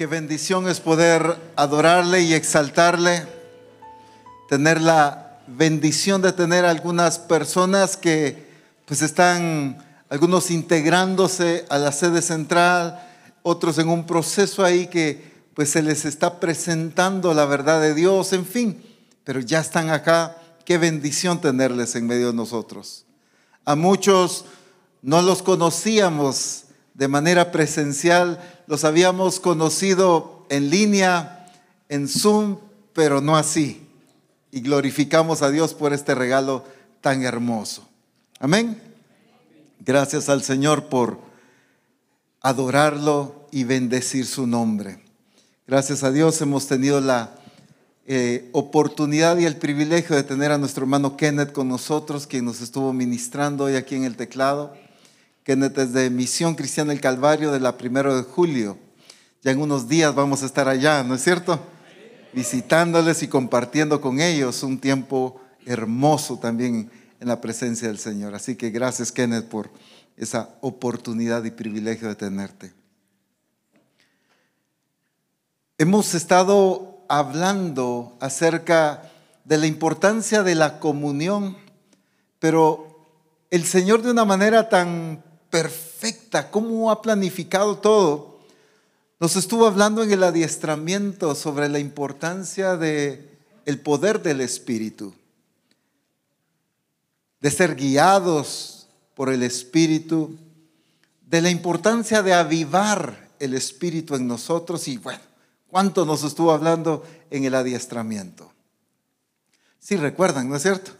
Qué bendición es poder adorarle y exaltarle, tener la bendición de tener algunas personas que pues están algunos integrándose a la sede central, otros en un proceso ahí que pues se les está presentando la verdad de Dios, en fin, pero ya están acá. Qué bendición tenerles en medio de nosotros. A muchos no los conocíamos de manera presencial, los habíamos conocido en línea, en Zoom, pero no así. Y glorificamos a Dios por este regalo tan hermoso. Amén. Gracias al Señor por adorarlo y bendecir su nombre. Gracias a Dios hemos tenido la eh, oportunidad y el privilegio de tener a nuestro hermano Kenneth con nosotros, quien nos estuvo ministrando hoy aquí en el teclado. Kenneth es de Misión Cristiana del Calvario de la primero de julio. Ya en unos días vamos a estar allá, ¿no es cierto? Visitándoles y compartiendo con ellos un tiempo hermoso también en la presencia del Señor. Así que gracias, Kenneth, por esa oportunidad y privilegio de tenerte. Hemos estado hablando acerca de la importancia de la comunión, pero el Señor de una manera tan perfecta, cómo ha planificado todo. Nos estuvo hablando en el adiestramiento sobre la importancia de el poder del espíritu, de ser guiados por el espíritu, de la importancia de avivar el espíritu en nosotros y bueno, cuánto nos estuvo hablando en el adiestramiento. Sí recuerdan, ¿no es cierto?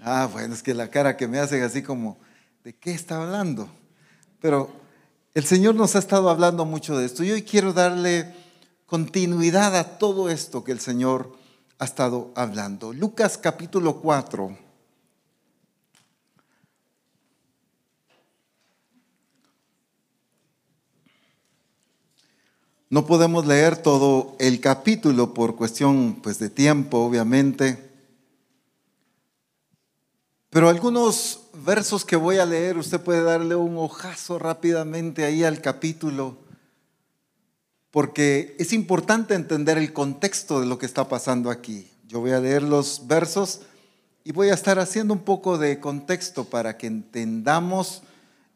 Ah, bueno, es que la cara que me hacen así como ¿de qué está hablando? Pero el Señor nos ha estado hablando mucho de esto y hoy quiero darle continuidad a todo esto que el Señor ha estado hablando. Lucas capítulo 4. No podemos leer todo el capítulo por cuestión pues, de tiempo, obviamente. Pero algunos versos que voy a leer, usted puede darle un ojazo rápidamente ahí al capítulo, porque es importante entender el contexto de lo que está pasando aquí. Yo voy a leer los versos y voy a estar haciendo un poco de contexto para que entendamos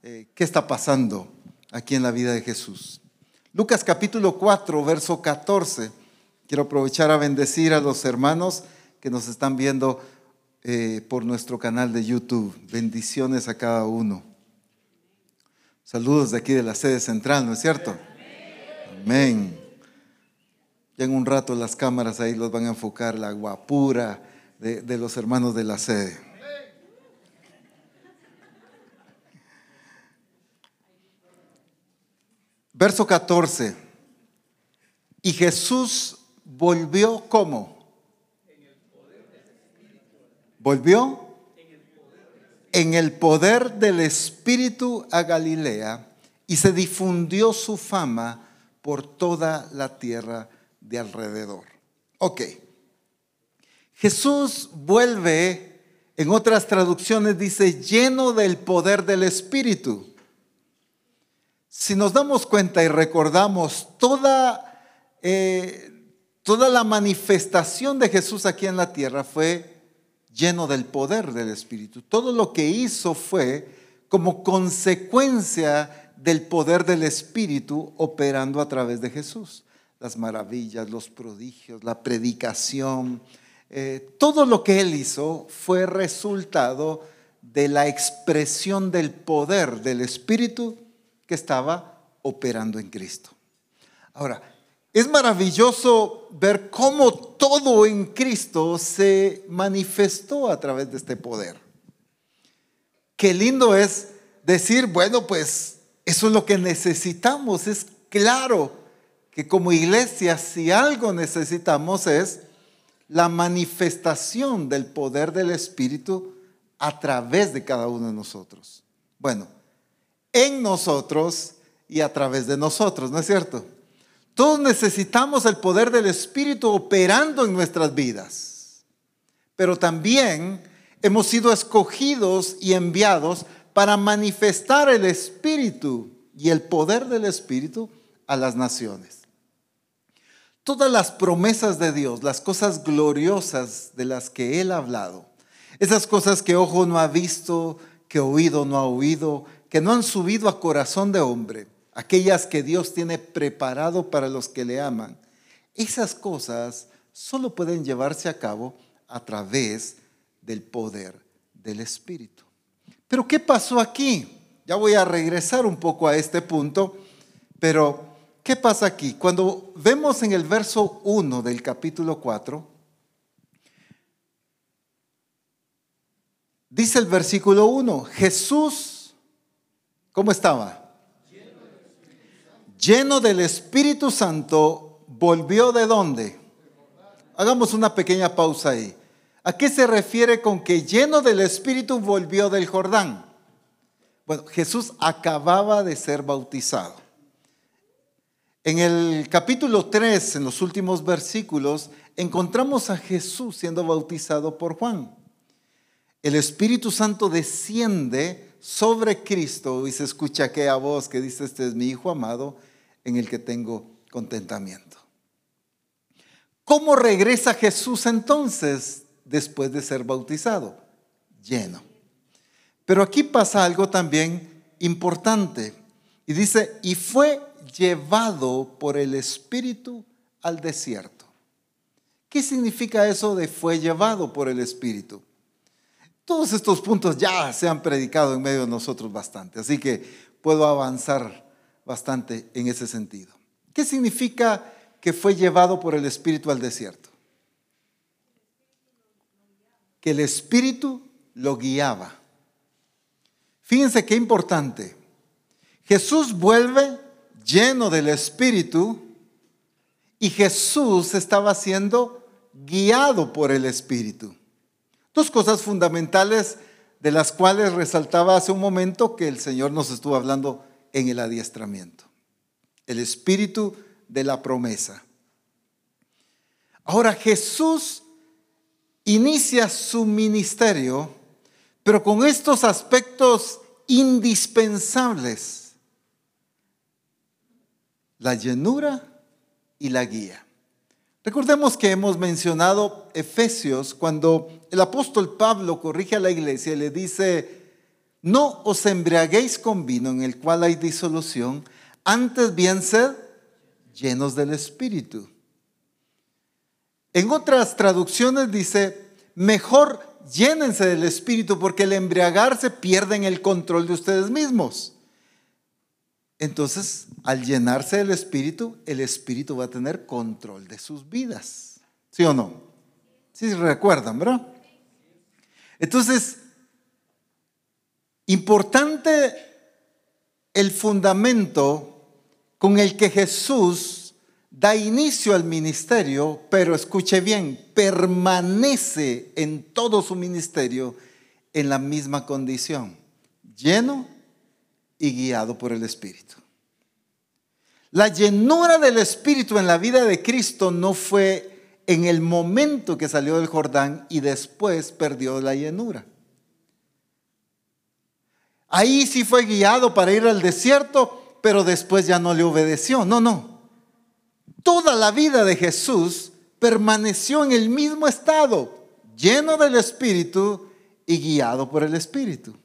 eh, qué está pasando aquí en la vida de Jesús. Lucas capítulo 4, verso 14. Quiero aprovechar a bendecir a los hermanos que nos están viendo eh, por nuestro canal de YouTube. Bendiciones a cada uno. Saludos de aquí de la sede central, ¿no es cierto? Amén. Ya en un rato las cámaras ahí los van a enfocar la guapura de, de los hermanos de la sede. Verso 14. Y Jesús volvió como volvió en el poder del Espíritu a Galilea y se difundió su fama por toda la tierra de alrededor. Ok. Jesús vuelve, en otras traducciones dice, lleno del poder del Espíritu. Si nos damos cuenta y recordamos toda, eh, toda la manifestación de Jesús aquí en la tierra fue lleno del poder del Espíritu. Todo lo que hizo fue como consecuencia del poder del Espíritu operando a través de Jesús. Las maravillas, los prodigios, la predicación, eh, todo lo que él hizo fue resultado de la expresión del poder del Espíritu que estaba operando en Cristo. Ahora, es maravilloso ver cómo todo en Cristo se manifestó a través de este poder. Qué lindo es decir, bueno, pues eso es lo que necesitamos. Es claro que como iglesia, si algo necesitamos es la manifestación del poder del Espíritu a través de cada uno de nosotros. Bueno, en nosotros y a través de nosotros, ¿no es cierto? Todos necesitamos el poder del Espíritu operando en nuestras vidas. Pero también hemos sido escogidos y enviados para manifestar el Espíritu y el poder del Espíritu a las naciones. todas las promesas de Dios, las cosas gloriosas de las que Él ha hablado, esas cosas que ojo no ha visto, que oído no ha oído, que no han subido a corazón de hombre, aquellas que Dios tiene preparado para los que le aman, esas cosas solo pueden llevarse a cabo a través del poder del Espíritu. Pero ¿qué pasó aquí? Ya voy a regresar un poco a este punto, pero ¿qué pasa aquí? Cuando vemos en el verso 1 del capítulo 4, dice el versículo 1, Jesús, ¿cómo estaba? Lleno del Espíritu Santo, volvió de dónde? Hagamos una pequeña pausa ahí. ¿A qué se refiere con que lleno del Espíritu volvió del Jordán? Bueno, Jesús acababa de ser bautizado. En el capítulo 3, en los últimos versículos, encontramos a Jesús siendo bautizado por Juan. El Espíritu Santo desciende sobre Cristo y se escucha aquella voz que dice, este es mi Hijo amado en el que tengo contentamiento. ¿Cómo regresa Jesús entonces después de ser bautizado? Lleno. Pero aquí pasa algo también importante. Y dice, y fue llevado por el Espíritu al desierto. ¿Qué significa eso de fue llevado por el Espíritu? Todos estos puntos ya se han predicado en medio de nosotros bastante, así que puedo avanzar bastante en ese sentido. ¿Qué significa que fue llevado por el Espíritu al desierto? Que el Espíritu lo guiaba. Fíjense qué importante. Jesús vuelve lleno del Espíritu y Jesús estaba siendo guiado por el Espíritu. Dos cosas fundamentales de las cuales resaltaba hace un momento que el Señor nos estuvo hablando en el adiestramiento. El Espíritu de la promesa. Ahora Jesús inicia su ministerio pero con estos aspectos indispensables, la llenura y la guía. Recordemos que hemos mencionado Efesios cuando el apóstol Pablo corrige a la iglesia y le dice, no os embriaguéis con vino en el cual hay disolución, antes bien sed llenos del Espíritu. En otras traducciones dice, mejor llénense del Espíritu porque el embriagarse pierden el control de ustedes mismos. Entonces, al llenarse del Espíritu, el Espíritu va a tener control de sus vidas. ¿Sí o no? Sí, recuerdan, ¿verdad? Entonces, importante el fundamento con el que Jesús da inicio al ministerio, pero escuche bien, permanece en todo su ministerio en la misma condición, lleno y guiado por el Espíritu. La llenura del Espíritu en la vida de Cristo no fue en el momento que salió del Jordán y después perdió la llenura. Ahí sí fue guiado para ir al desierto, pero después ya no le obedeció. No, no toda la vida de Jesús permaneció en el mismo estado, lleno del Espíritu y guiado por el Espíritu.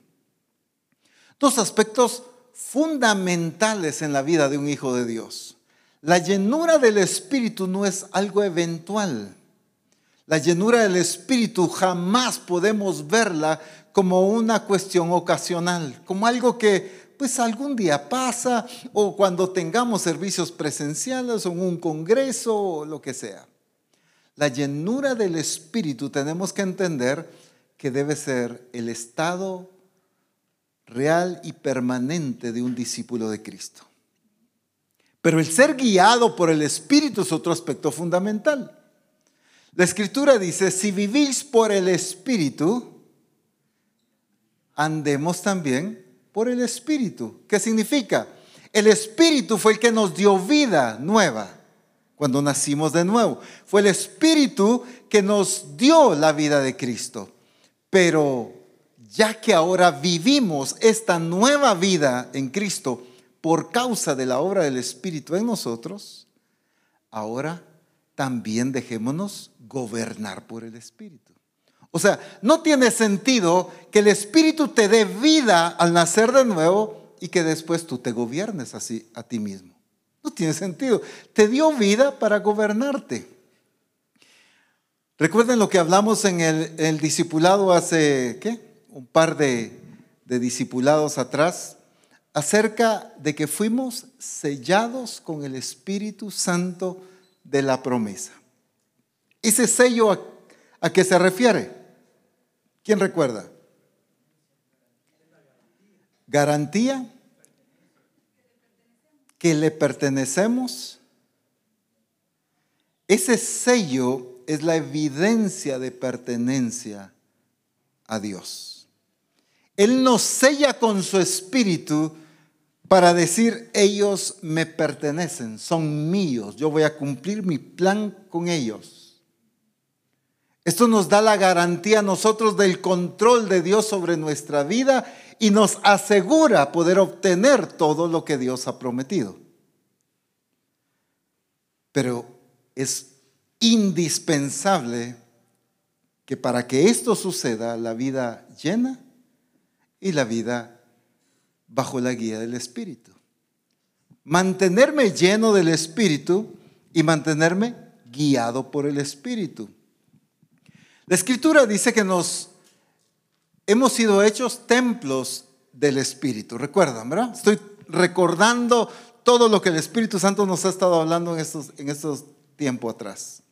Dos aspectos fundamentales en la vida de un hijo de Dios. La llenura del Espíritu no es algo eventual. La llenura del Espíritu jamás podemos verla como una cuestión ocasional, como algo que pues algún día pasa o cuando tengamos servicios presenciales o en un congreso o lo que sea. La llenura del Espíritu tenemos que entender que debe ser el estado real y permanente de un discípulo de Cristo. Pero el ser guiado por el Espíritu es otro aspecto fundamental. La Escritura dice, si vivís por el Espíritu, andemos también por el Espíritu. ¿Qué significa? El Espíritu fue el que nos dio vida nueva cuando nacimos de nuevo. Fue el Espíritu que nos dio la vida de Cristo. Pero ya que ahora vivimos esta nueva vida en Cristo por causa de la obra del Espíritu en nosotros, ahora también dejémonos gobernar por el Espíritu. O sea, no tiene sentido que el Espíritu te dé vida al nacer de nuevo y que después tú te gobiernes así a ti mismo. No tiene sentido. Te dio vida para gobernarte. Recuerden lo que hablamos en el, discipulado hace, ¿qué? Un par de, discipulados atrás, acerca de que fuimos sellados con el Espíritu Santo de la promesa. ¿Ese sello a, a qué se refiere? ¿Quién recuerda? Garantía que le pertenecemos. Ese sello es la evidencia de pertenencia a Dios. Él nos sella con su espíritu para decir, ellos me pertenecen, son míos, yo voy a cumplir mi plan con ellos. Esto nos da la garantía a nosotros del control de Dios sobre nuestra vida y nos asegura poder obtener todo lo que Dios ha prometido. Pero es indispensable que para que esto suceda, la vida llena y la vida bajo la guía del Espíritu. Mantenerme lleno del Espíritu y mantenerme guiado por el Espíritu. La Escritura dice que nos hemos sido hechos templos del Espíritu. Recuerdan, ¿verdad? Estoy recordando todo lo que el Espíritu Santo nos ha estado hablando en estos, en estos tiempos atrás.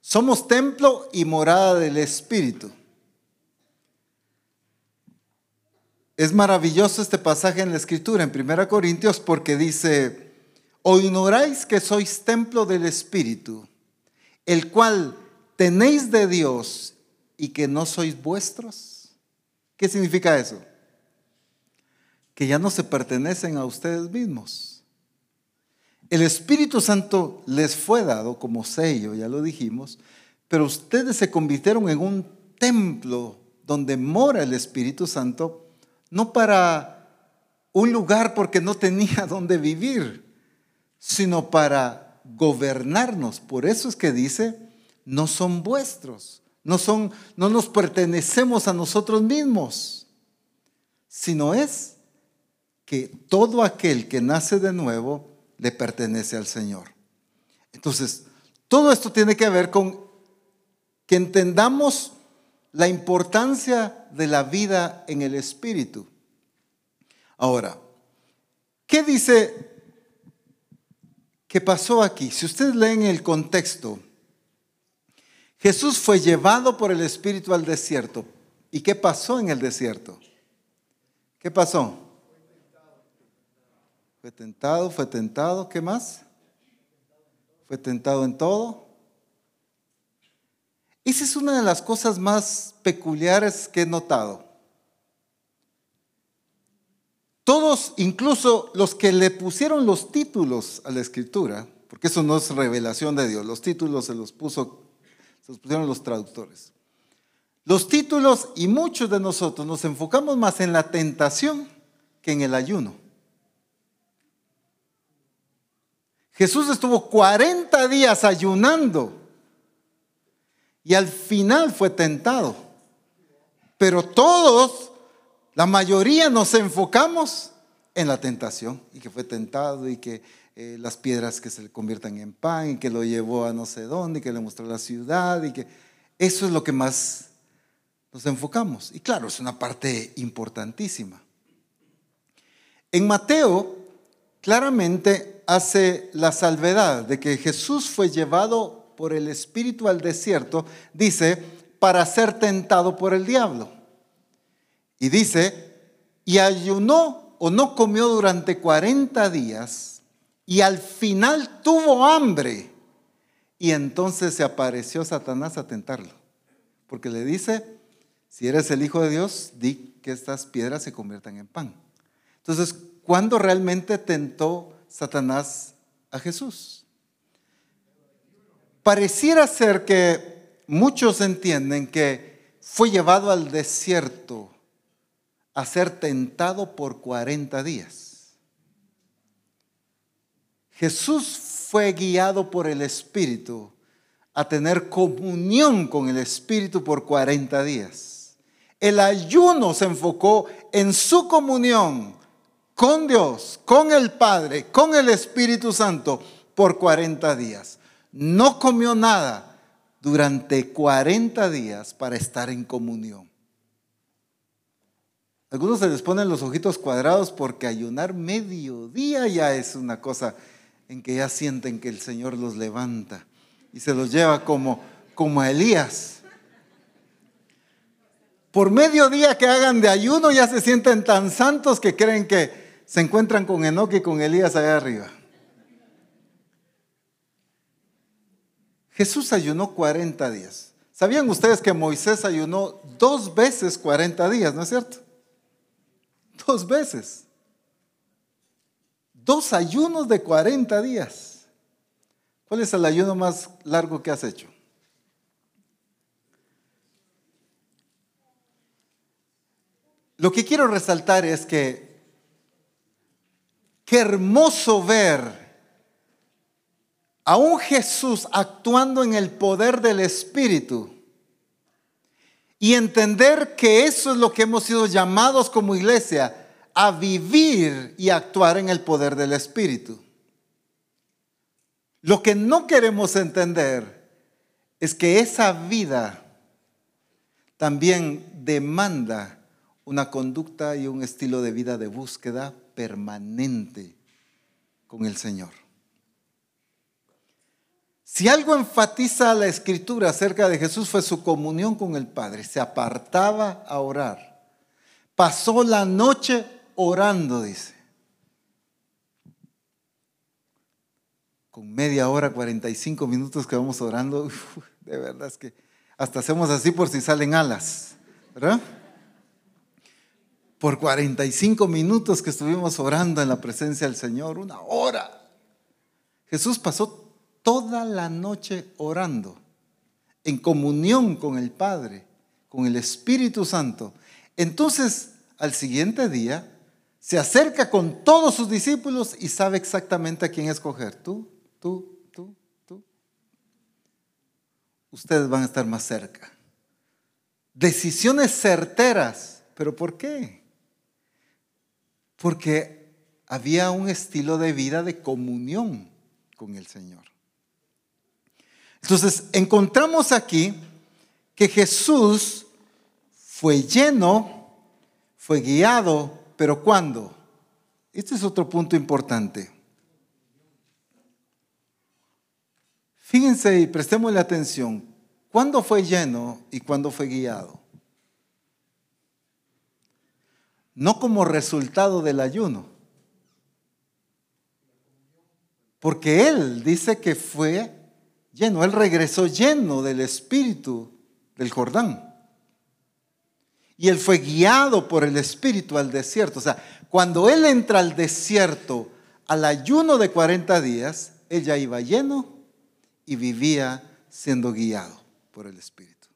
Somos templo y morada del Espíritu. Es maravilloso este pasaje en la Escritura, en 1 Corintios, porque dice, o ignoráis que sois templo del Espíritu, el cual tenéis de Dios y que no sois vuestros. ¿Qué significa eso? Que ya no se pertenecen a ustedes mismos. El Espíritu Santo les fue dado como sello, ya lo dijimos, pero ustedes se convirtieron en un templo donde mora el Espíritu Santo, no para un lugar porque no tenía donde vivir, sino para gobernarnos. Por eso es que dice, no son vuestros, no, son, no nos pertenecemos a nosotros mismos, sino es que todo aquel que nace de nuevo le pertenece al Señor. Entonces, todo esto tiene que ver con que entendamos la importancia de la vida en el Espíritu. Ahora, ¿qué dice que pasó aquí? Si ustedes leen el contexto, Jesús fue llevado por el Espíritu al desierto. ¿Y qué pasó en el desierto? ¿Qué pasó? Fue tentado, fue tentado, ¿qué más? Fue tentado en todo. Esa es una de las cosas más peculiares que he notado. Todos, incluso los que le pusieron los títulos a la escritura, porque eso no es revelación de Dios, los títulos se los puso se pusieron los traductores. Los títulos y muchos de nosotros nos enfocamos más en la tentación que en el ayuno. Jesús estuvo 40 días ayunando y al final fue tentado. Pero todos, la mayoría nos enfocamos en la tentación y que fue tentado y que eh, las piedras que se le conviertan en pan y que lo llevó a no sé dónde y que le mostró la ciudad y que eso es lo que más nos enfocamos. Y claro, es una parte importantísima. En Mateo claramente hace la salvedad de que Jesús fue llevado por el Espíritu al desierto, dice, para ser tentado por el diablo. Y dice, y ayunó o no comió durante 40 días y al final tuvo hambre. Y entonces se apareció Satanás a tentarlo. Porque le dice, si eres el Hijo de Dios, di que estas piedras se conviertan en pan. Entonces, ¿cuándo realmente tentó Satanás a Jesús? Pareciera ser que muchos entienden que fue llevado al desierto a ser tentado por 40 días. Jesús fue guiado por el Espíritu a tener comunión con el Espíritu por 40 días. El ayuno se enfocó en su comunión con Dios, con el Padre, con el Espíritu Santo por 40 días. No comió nada durante 40 días para estar en comunión. Algunos se les ponen los ojitos cuadrados porque ayunar mediodía ya es una cosa en que ya sienten que el Señor los levanta y se los lleva como, como a Elías. Por mediodía que hagan de ayuno ya se sienten tan santos que creen que se encuentran con Enoque y con Elías allá arriba. Jesús ayunó 40 días. ¿Sabían ustedes que Moisés ayunó dos veces 40 días, no es cierto? Dos veces. Dos ayunos de 40 días. ¿Cuál es el ayuno más largo que has hecho? Lo que quiero resaltar es que qué hermoso ver a un Jesús actuando en el poder del Espíritu y entender que eso es lo que hemos sido llamados como iglesia, a vivir y actuar en el poder del Espíritu. Lo que no queremos entender es que esa vida también demanda una conducta y un estilo de vida de búsqueda permanente con el Señor. Si algo enfatiza la escritura acerca de Jesús fue su comunión con el Padre. Se apartaba a orar. Pasó la noche orando, dice. Con media hora, 45 minutos que vamos orando, de verdad es que hasta hacemos así por si salen alas, ¿verdad? Por 45 minutos que estuvimos orando en la presencia del Señor, una hora. Jesús pasó toda la noche orando, en comunión con el Padre, con el Espíritu Santo. Entonces, al siguiente día, se acerca con todos sus discípulos y sabe exactamente a quién escoger. Tú, tú, tú, tú. Ustedes van a estar más cerca. Decisiones certeras. ¿Pero por qué? Porque había un estilo de vida de comunión con el Señor. Entonces, encontramos aquí que Jesús fue lleno, fue guiado, pero ¿cuándo? Este es otro punto importante. Fíjense y prestémosle atención. ¿Cuándo fue lleno y cuándo fue guiado? No como resultado del ayuno. Porque Él dice que fue lleno. Él regresó lleno del Espíritu del Jordán. Y él fue guiado por el Espíritu al desierto. O sea, cuando él entra al desierto, al ayuno de 40 días, él ya iba lleno y vivía siendo guiado por el Espíritu.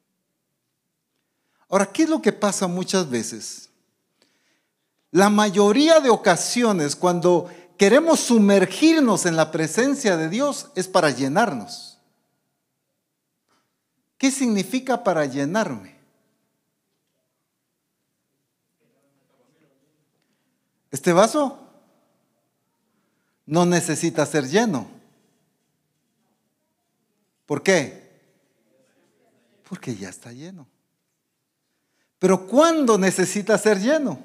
Ahora, ¿qué es lo que pasa muchas veces? La mayoría de ocasiones cuando queremos sumergirnos en la presencia de Dios es para llenarnos. ¿Qué significa para llenarme? Este vaso no necesita ser lleno. ¿Por qué? Porque ya está lleno. Pero ¿cuándo necesita ser lleno?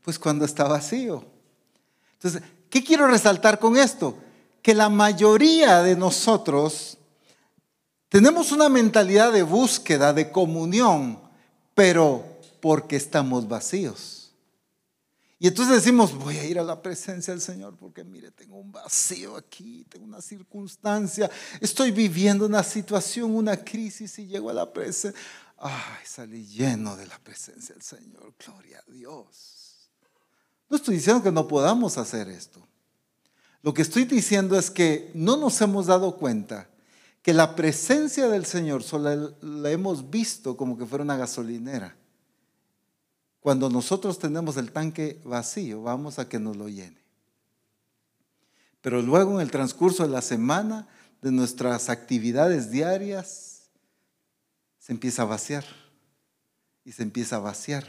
Pues cuando está vacío. Entonces, ¿qué quiero resaltar con esto? Que la mayoría de nosotros tenemos una mentalidad de búsqueda, de comunión, pero porque estamos vacíos. Y entonces decimos, voy a ir a la presencia del Señor porque mire, tengo un vacío aquí, tengo una circunstancia, estoy viviendo una situación, una crisis y llego a la presencia. Ay, salí lleno de la presencia del Señor, gloria a Dios. No estoy diciendo que no podamos hacer esto. Lo que estoy diciendo es que no nos hemos dado cuenta que la presencia del Señor solo la hemos visto como que fuera una gasolinera. Cuando nosotros tenemos el tanque vacío, vamos a que nos lo llene. Pero luego en el transcurso de la semana de nuestras actividades diarias se empieza a vaciar y se empieza a vaciar.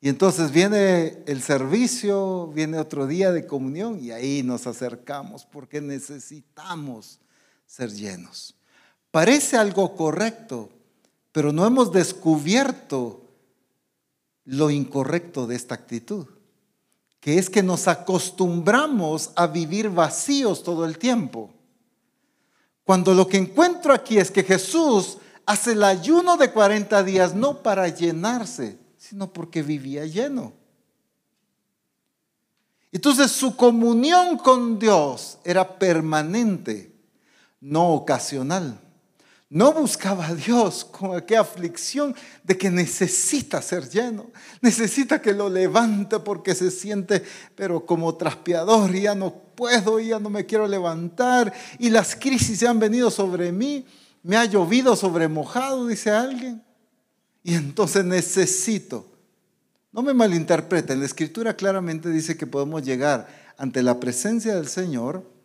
Y entonces viene el servicio, viene otro día de comunión y ahí nos acercamos porque necesitamos ser llenos. Parece algo correcto, pero no hemos descubierto lo incorrecto de esta actitud, que es que nos acostumbramos a vivir vacíos todo el tiempo. Cuando lo que encuentro aquí es que Jesús hace el ayuno de 40 días no para llenarse, sino porque vivía lleno. Entonces su comunión con Dios era permanente, no ocasional. No buscaba a Dios con aquella aflicción de que necesita ser lleno, necesita que lo levante porque se siente, pero como traspeador, ya no puedo, ya no me quiero levantar, y las crisis ya han venido sobre mí, me ha llovido sobre mojado, dice alguien, y entonces necesito. No me malinterpreten, la escritura claramente dice que podemos llegar ante la presencia del Señor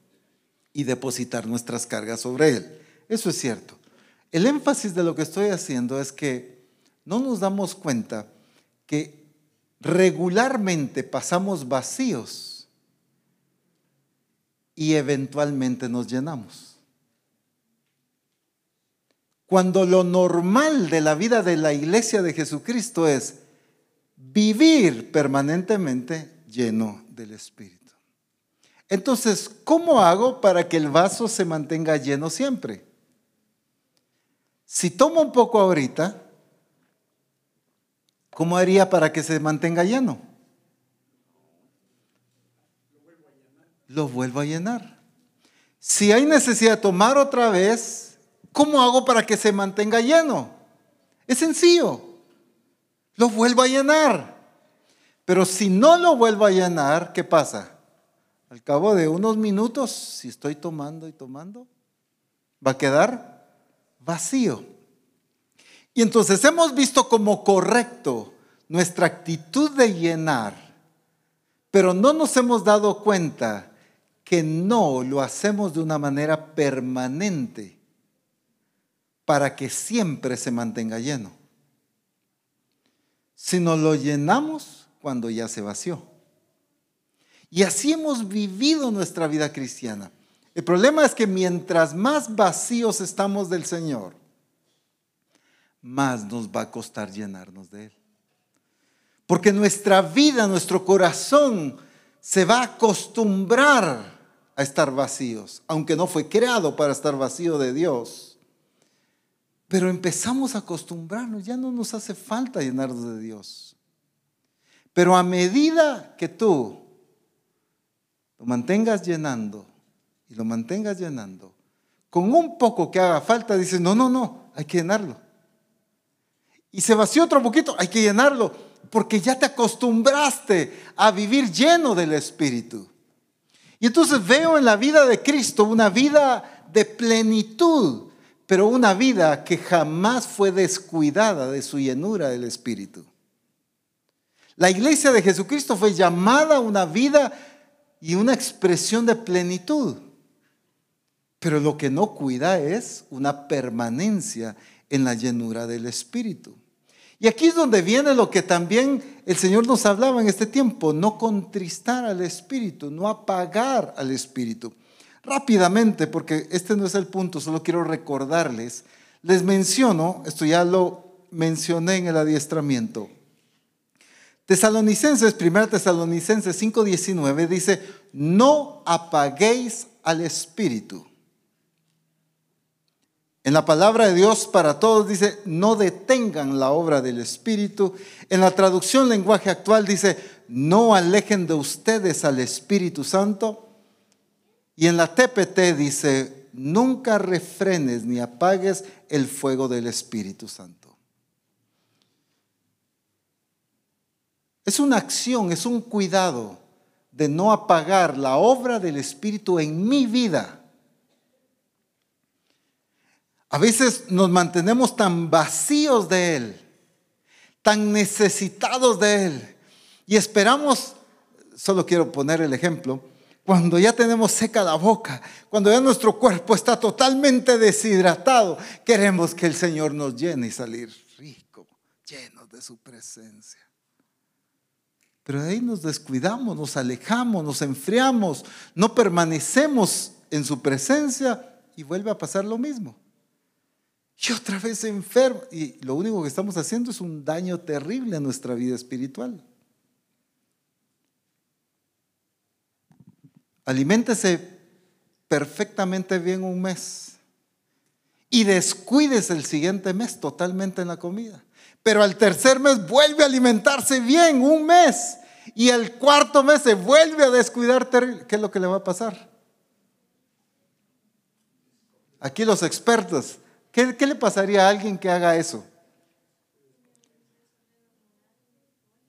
y depositar nuestras cargas sobre Él. Eso es cierto. El énfasis de lo que estoy haciendo es que no nos damos cuenta que regularmente pasamos vacíos y eventualmente nos llenamos. Cuando lo normal de la vida de la iglesia de Jesucristo es vivir permanentemente lleno del Espíritu. Entonces, ¿cómo hago para que el vaso se mantenga lleno siempre? Si tomo un poco ahorita, ¿cómo haría para que se mantenga lleno? Lo vuelvo a llenar. Si hay necesidad de tomar otra vez, ¿cómo hago para que se mantenga lleno? Es sencillo. Lo vuelvo a llenar. Pero si no lo vuelvo a llenar, ¿qué pasa? Al cabo de unos minutos, si estoy tomando y tomando, va a quedar vacío. Y entonces hemos visto como correcto nuestra actitud de llenar, pero no nos hemos dado cuenta que no lo hacemos de una manera permanente para que siempre se mantenga lleno, sino lo llenamos cuando ya se vació. Y así hemos vivido nuestra vida cristiana. El problema es que mientras más vacíos estamos del Señor, más nos va a costar llenarnos de Él. Porque nuestra vida, nuestro corazón se va a acostumbrar a estar vacíos, aunque no fue creado para estar vacío de Dios. Pero empezamos a acostumbrarnos, ya no nos hace falta llenarnos de Dios. Pero a medida que tú lo mantengas llenando, y lo mantengas llenando, con un poco que haga falta, dices, no, no, no, hay que llenarlo. Y se vació otro poquito, hay que llenarlo, porque ya te acostumbraste a vivir lleno del Espíritu. Y entonces veo en la vida de Cristo una vida de plenitud, pero una vida que jamás fue descuidada de su llenura del Espíritu. La iglesia de Jesucristo fue llamada una vida y una expresión de plenitud. Pero lo que no cuida es una permanencia en la llenura del Espíritu. Y aquí es donde viene lo que también el Señor nos hablaba en este tiempo, no contristar al Espíritu, no apagar al Espíritu. Rápidamente, porque este no es el punto, solo quiero recordarles, les menciono, esto ya lo mencioné en el adiestramiento. Tesalonicenses, 1 Tesalonicenses 5:19 dice, no apaguéis al Espíritu. En la palabra de Dios para todos dice, no detengan la obra del Espíritu. En la traducción lenguaje actual dice, no alejen de ustedes al Espíritu Santo. Y en la TPT dice, nunca refrenes ni apagues el fuego del Espíritu Santo. Es una acción, es un cuidado de no apagar la obra del Espíritu en mi vida a veces nos mantenemos tan vacíos de Él, tan necesitados de Él, y esperamos, solo quiero poner el ejemplo, cuando ya tenemos seca la boca, cuando ya nuestro cuerpo está totalmente deshidratado, queremos que el Señor nos llene y salir rico, llenos de su presencia. Pero de ahí nos descuidamos, nos alejamos, nos enfriamos, no permanecemos en su presencia y vuelve a pasar lo mismo. Y otra vez enfermo. Y lo único que estamos haciendo es un daño terrible a nuestra vida espiritual. Aliméntese perfectamente bien un mes y descuides el siguiente mes totalmente en la comida. Pero al tercer mes vuelve a alimentarse bien un mes y el cuarto mes se vuelve a descuidar ¿Qué es lo que le va a pasar? Aquí los expertos, ¿qué, le pasaría a alguien que haga eso?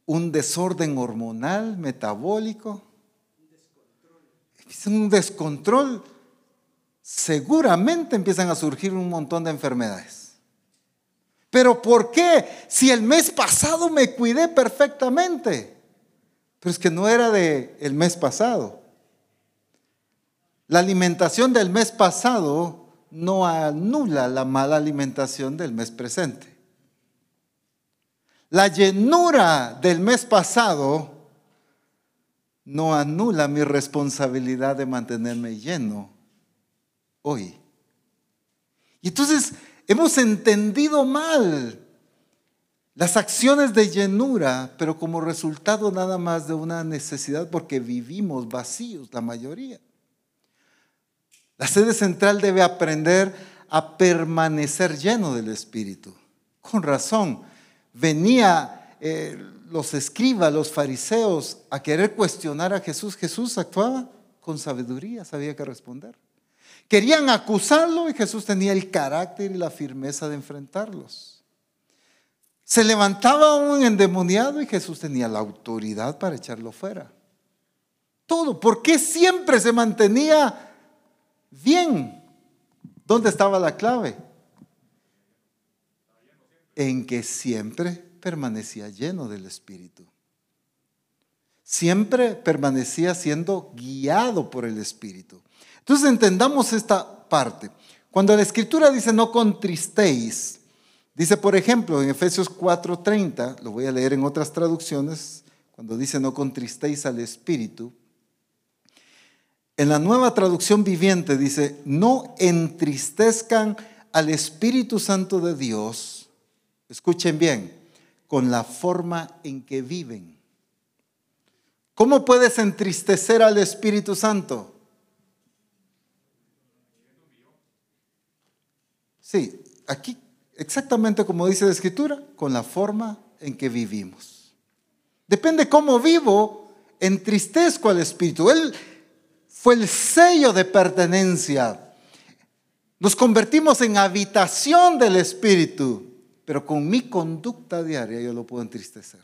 Un desorden hormonal, metabólico un descontrol, seguramente empiezan a surgir un montón de enfermedades. Pero ¿por qué? Si el mes pasado me cuidé perfectamente. Pero es que no era de el mes pasado. La alimentación del mes pasado no anula la mala alimentación del mes presente. La llenura del mes pasado no anula mi responsabilidad de mantenerme lleno hoy. Y entonces hemos entendido mal las acciones de llenura, pero como resultado nada más de una necesidad porque vivimos vacíos la mayoría. La sede central debe aprender a permanecer lleno del Espíritu. Con razón, venía eh, los escribas, los fariseos, a querer cuestionar a Jesús, Jesús actuaba con sabiduría, sabía qué responder. Querían acusarlo y Jesús tenía el carácter y la firmeza de enfrentarlos. Se levantaba un endemoniado y Jesús tenía la autoridad para echarlo fuera. Todo. ¿Por qué siempre se mantenía bien? ¿Dónde estaba la clave? En que siempre permanecía lleno del Espíritu. Siempre permanecía siendo guiado por el Espíritu. Entonces entendamos esta parte. Cuando la Escritura dice no contristéis, dice por ejemplo en Efesios 4:30, lo voy a leer en otras traducciones, cuando dice no contristéis al Espíritu, en la nueva traducción viviente dice, no entristezcan al Espíritu Santo de Dios. Escuchen bien, con la forma en que viven. ¿Cómo puedes entristecer al Espíritu Santo? Sí, aquí exactamente como dice la Escritura, con la forma en que vivimos. Depende cómo vivo, entristezco al Espíritu. Él fue el sello de pertenencia. Nos convertimos en habitación del Espíritu pero con mi conducta diaria yo lo puedo entristecer.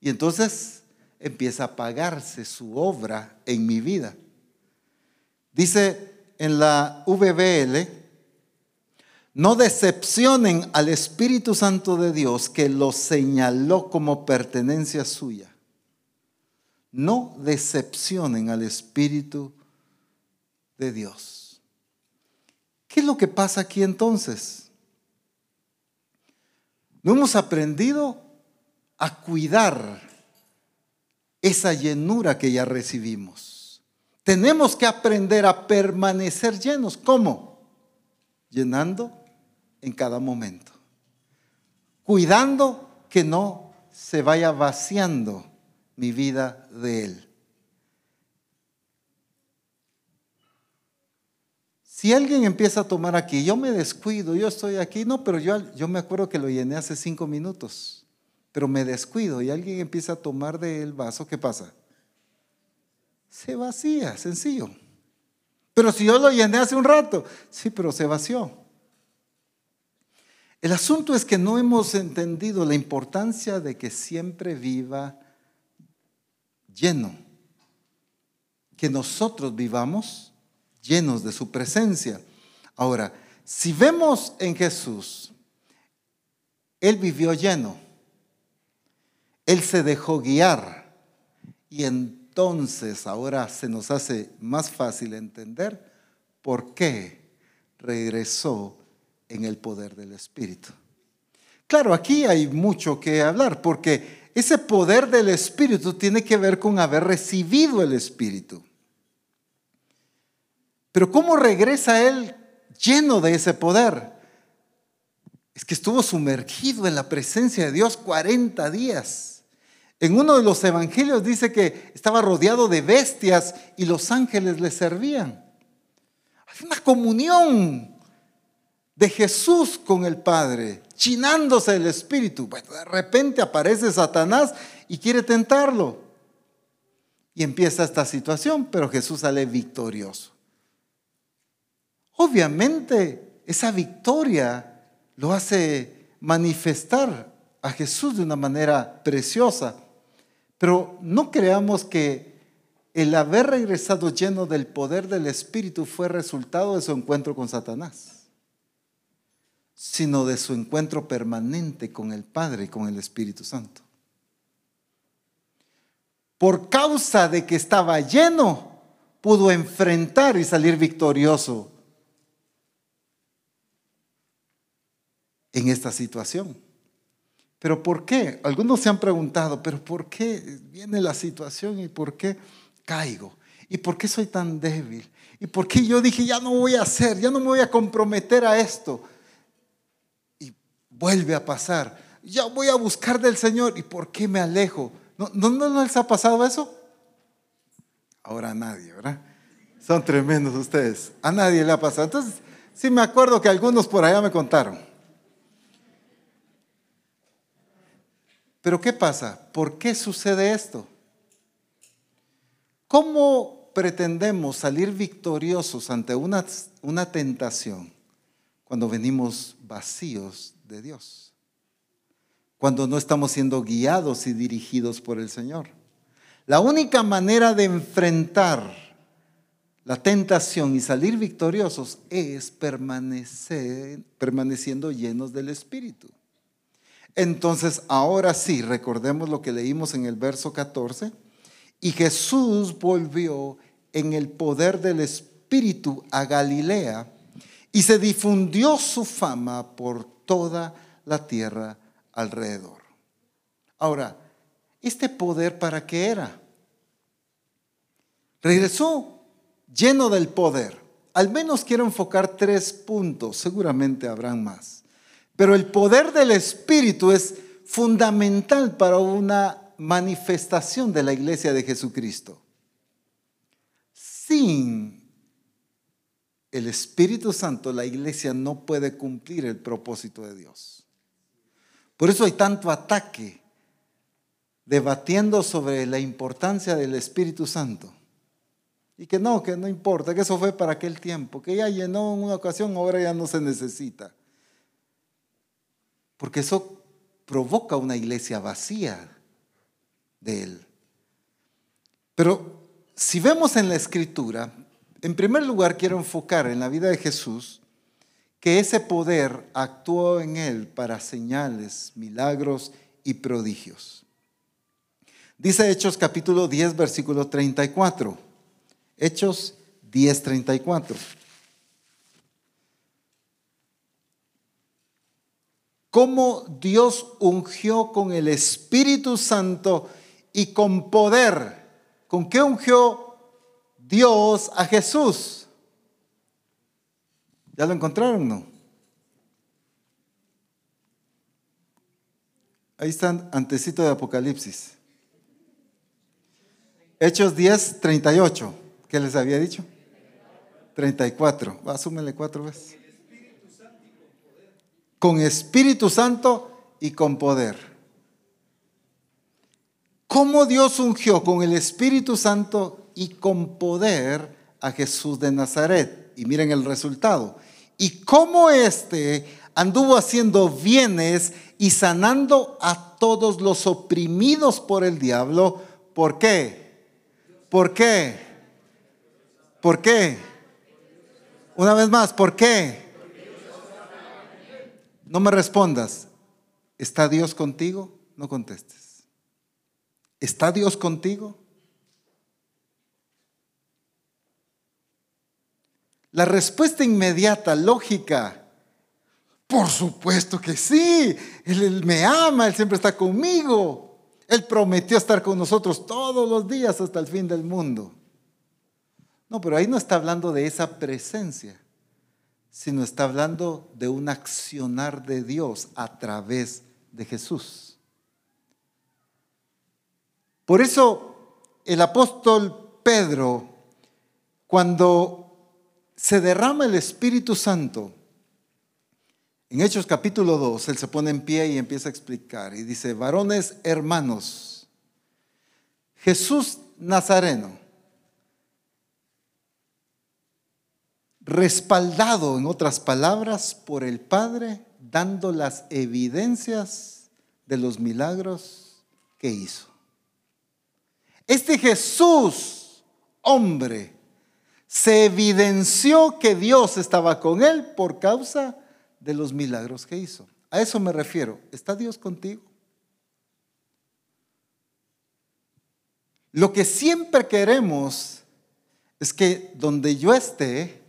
Y entonces empieza a pagarse su obra en mi vida. Dice en la VBL, no decepcionen al Espíritu Santo de Dios que lo señaló como pertenencia suya. No decepcionen al Espíritu de Dios. ¿Qué es lo que pasa aquí entonces? No hemos aprendido a cuidar esa llenura que ya recibimos. Tenemos que aprender a permanecer llenos. ¿Cómo? Llenando en cada momento. Cuidando que no se vaya vaciando mi vida de Él. Si alguien empieza a tomar aquí, yo me descuido, yo estoy aquí, no, pero yo, yo me acuerdo que lo llené hace cinco minutos, pero me descuido y alguien empieza a tomar del vaso, ¿qué pasa? Se vacía, sencillo. Pero si yo lo llené hace un rato, sí, pero se vació. El asunto es que no hemos entendido la importancia de que siempre viva lleno, que nosotros vivamos llenos de su presencia. Ahora, si vemos en Jesús, Él vivió lleno, Él se dejó guiar y en entonces ahora se nos hace más fácil entender por qué regresó en el poder del Espíritu. Claro, aquí hay mucho que hablar porque ese poder del Espíritu tiene que ver con haber recibido el Espíritu. Pero ¿cómo regresa él lleno de ese poder? Es que estuvo sumergido en la presencia de Dios 40 días. En uno de los evangelios dice que estaba rodeado de bestias y los ángeles le servían. Hay una comunión de Jesús con el Padre, chinándose el espíritu. Bueno, de repente aparece Satanás y quiere tentarlo. Y empieza esta situación, pero Jesús sale victorioso. Obviamente, esa victoria lo hace manifestar a Jesús de una manera preciosa. Pero no creamos que el haber regresado lleno del poder del Espíritu fue resultado de su encuentro con Satanás, sino de su encuentro permanente con el Padre y con el Espíritu Santo. Por causa de que estaba lleno, pudo enfrentar y salir victorioso en esta situación. Pero ¿por qué? Algunos se han preguntado, pero ¿por qué viene la situación y por qué caigo? ¿Y por qué soy tan débil? ¿Y por qué yo dije, ya no voy a hacer, ya no me voy a comprometer a esto? Vuelve a pasar. Ya voy a buscar del Señor. ¿Y por qué me alejo? ¿No, no, no les ha pasado eso? Ahora a nadie, ¿verdad? Son tremendos ustedes. A nadie le ha pasado. Entonces, sí me acuerdo que algunos por allá me contaron. Pero ¿qué pasa? ¿Por qué sucede esto? ¿Cómo pretendemos salir victoriosos ante una, una tentación cuando venimos vacíos de Dios? Cuando no estamos siendo guiados y dirigidos por el Señor. La única manera de enfrentar la tentación y salir victoriosos es permanecer, permaneciendo llenos del Espíritu. Entonces, ahora sí, recordemos lo que leímos en el verso 14. Y Jesús volvió en el poder del Espíritu a Galilea y se difundió su fama por toda la tierra alrededor. Ahora, ¿este poder para qué era? Regresó lleno del poder. Al menos quiero enfocar tres puntos, seguramente habrán más. Pero el poder del Espíritu es fundamental para una manifestación de la iglesia de Jesucristo. Sin el Espíritu Santo, la iglesia no puede cumplir el propósito de Dios. Por eso hay tanto ataque debatiendo sobre la importancia del Espíritu Santo. Y que no, que no importa, que eso fue para aquel tiempo, que ya llenó en una ocasión, ahora ya no se necesita porque eso provoca una iglesia vacía de Él. Pero si vemos en la escritura, en primer lugar quiero enfocar en la vida de Jesús que ese poder actuó en Él para señales, milagros y prodigios. Dice Hechos capítulo 10, versículo 34. Hechos 10, 34. cómo Dios ungió con el Espíritu Santo y con poder. ¿Con qué ungió Dios a Jesús? ¿Ya lo encontraron no? Ahí están, antecito de Apocalipsis. Hechos 10, 38. ¿Qué les había dicho? 34. Asúmenle cuatro veces con Espíritu Santo y con poder. ¿Cómo Dios ungió con el Espíritu Santo y con poder a Jesús de Nazaret? Y miren el resultado. Y cómo éste anduvo haciendo bienes y sanando a todos los oprimidos por el diablo. ¿Por qué? ¿Por qué? ¿Por qué? Una vez más, ¿por qué? No me respondas. ¿Está Dios contigo? No contestes. ¿Está Dios contigo? La respuesta inmediata, lógica, por supuesto que sí, él, me ama, Él siempre está conmigo. Él prometió estar con nosotros todos los días hasta el fin del mundo. No, pero ahí no está hablando de esa presencia, sino está hablando de un accionar de Dios a través de Jesús. Por eso el apóstol Pedro, cuando se derrama el Espíritu Santo, en Hechos capítulo 2, él se pone en pie y empieza a explicar y dice, varones hermanos, Jesús Nazareno, respaldado en otras palabras por el Padre, dando las evidencias de los milagros que hizo. Este Jesús, hombre, se evidenció que Dios estaba con él por causa de los milagros que hizo. A eso me refiero. ¿Está Dios contigo? Lo que siempre queremos es que donde yo esté,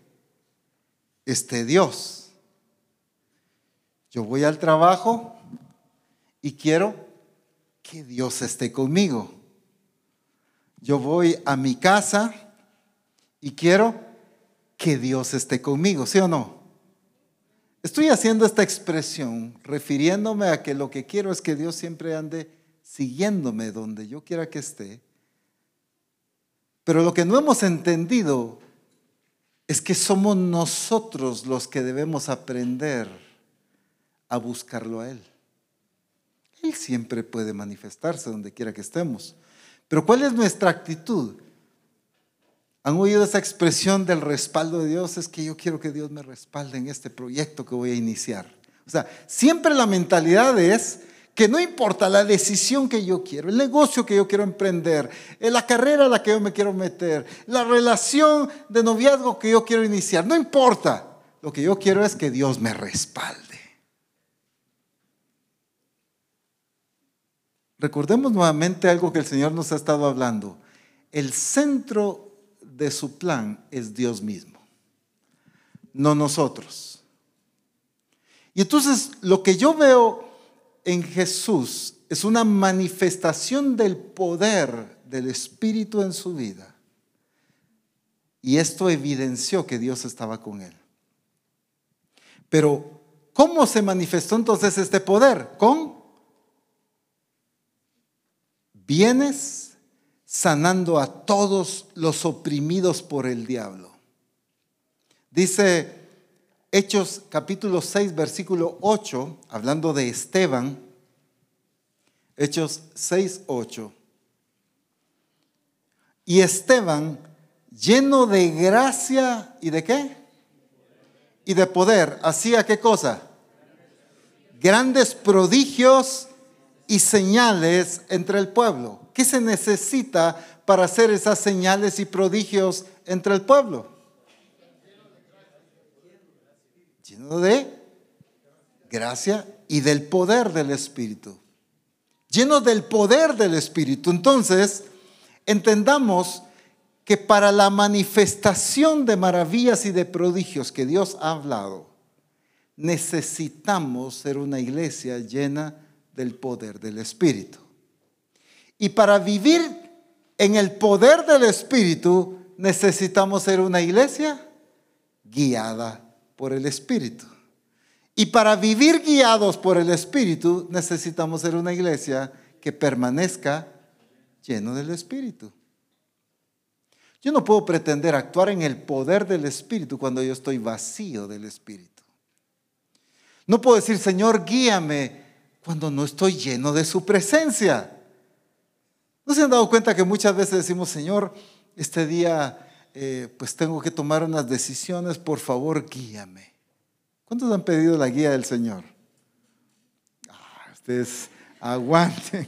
esté Dios. Yo voy al trabajo y quiero que Dios esté conmigo. Yo voy a mi casa y quiero que Dios esté conmigo, ¿sí o no? Estoy haciendo esta expresión refiriéndome a que lo que quiero es que Dios siempre ande siguiéndome donde yo quiera que esté. Pero lo que no hemos entendido es que somos nosotros los que debemos aprender a buscarlo a Él. Él siempre puede manifestarse donde quiera que estemos. Pero ¿cuál es nuestra actitud? ¿Han oído esa expresión del respaldo de Dios? Es que yo quiero que Dios me respalde en este proyecto que voy a iniciar. O sea, siempre la mentalidad es que no importa la decisión que yo quiero, el negocio que yo quiero emprender, eh, la carrera a la que yo me quiero meter, la relación de noviazgo que yo quiero iniciar, no importa. Lo que yo quiero es que Dios me respalde. Recordemos nuevamente algo que el Señor nos ha estado hablando. El centro de su plan es Dios mismo, no nosotros. Y entonces lo que yo veo en Jesús es una manifestación del poder del Espíritu en su vida. Y esto evidenció que Dios estaba con él. Pero, ¿cómo se manifestó entonces este poder? Con vienes sanando a todos los oprimidos por el diablo. Dice Hechos capítulo 6, versículo 8, hablando de Esteban, Hechos 6, 8. Y Esteban, lleno de gracia y de qué? Y de poder, hacía qué cosa? Grandes prodigios y señales entre el pueblo. ¿Qué se necesita para hacer esas señales y prodigios entre el pueblo? Lleno de gracia y del poder del Espíritu. Lleno del poder del Espíritu. Entonces, entendamos que para la manifestación de maravillas y de prodigios que Dios ha hablado, necesitamos ser una iglesia llena del poder del Espíritu. Y para vivir en el poder del Espíritu necesitamos ser una iglesia guiada por el Espíritu. Y para vivir guiados por el Espíritu necesitamos ser una iglesia que permanezca lleno del Espíritu. Yo no puedo pretender actuar en el poder del Espíritu cuando yo estoy vacío del Espíritu. No puedo decir, Señor, guíame cuando no estoy lleno de su presencia. ¿No se han dado cuenta que muchas veces decimos, Señor, este día eh, pues tengo que tomar unas decisiones, por favor guíame? ¿Cuántos han pedido la guía del Señor? Ah, ustedes aguanten.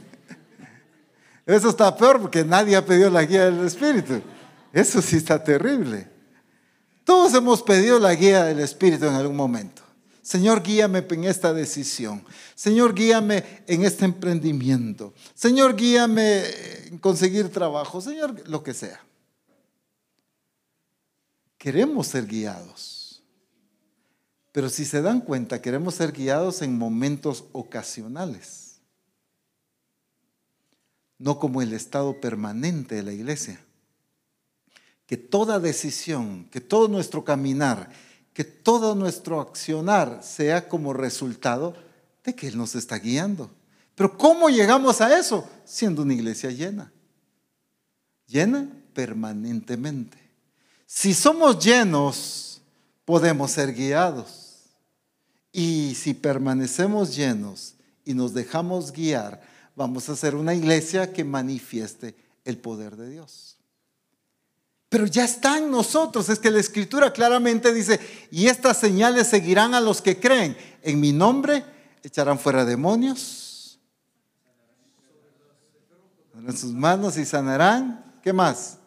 Eso está peor porque nadie ha pedido la guía del Espíritu. Eso sí está terrible. Todos hemos pedido la guía del Espíritu en algún momento. Señor, guíame en esta decisión. Señor, guíame en este emprendimiento. Señor, guíame en conseguir trabajo. Señor, lo que sea. queremos ser guiados. Pero si se dan cuenta, queremos ser guiados en momentos ocasionales, no como el estado permanente de la iglesia. Que toda decisión, que todo nuestro caminar, que todo nuestro accionar sea como resultado de que Él nos está guiando. Pero ¿cómo llegamos a eso? Siendo una iglesia llena. Llena permanentemente. Si somos llenos, podemos ser guiados. Y si permanecemos llenos y nos dejamos guiar, vamos a ser una iglesia que manifieste el poder de Dios. Pero ya está en nosotros. Es que la escritura claramente dice, y estas señales seguirán a los que creen. En mi nombre echarán fuera demonios. En sus manos y sanarán. ¿Qué más?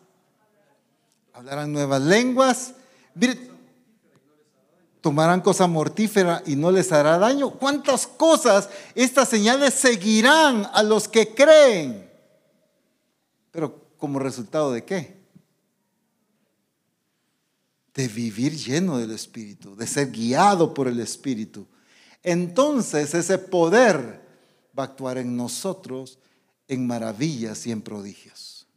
Hablarán nuevas lenguas. tomarán cosa mortífera y no les hará daño. ¿Cuántas cosas estas señales seguirán a los que creen? Pero como resultado de qué? De vivir lleno del Espíritu, de ser guiado por el Espíritu. Entonces ese poder va a actuar en nosotros en maravillas y en prodigios.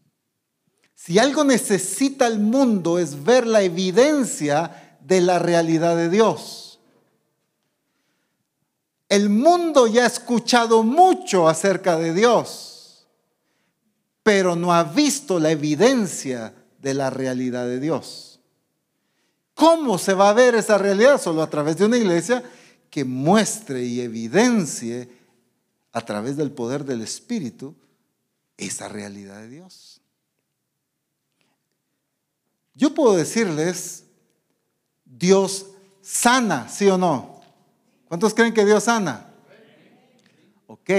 Si algo necesita el mundo es ver la evidencia de la realidad de Dios. El mundo ya ha escuchado mucho acerca de Dios, pero no ha visto la evidencia de la realidad de Dios. ¿Cómo se va a ver esa realidad? Solo a través de una iglesia que muestre y evidencie a través del poder del Espíritu esa realidad de Dios. Yo puedo decirles, Dios sana, ¿sí o no? ¿Cuántos creen que Dios sana? Ok,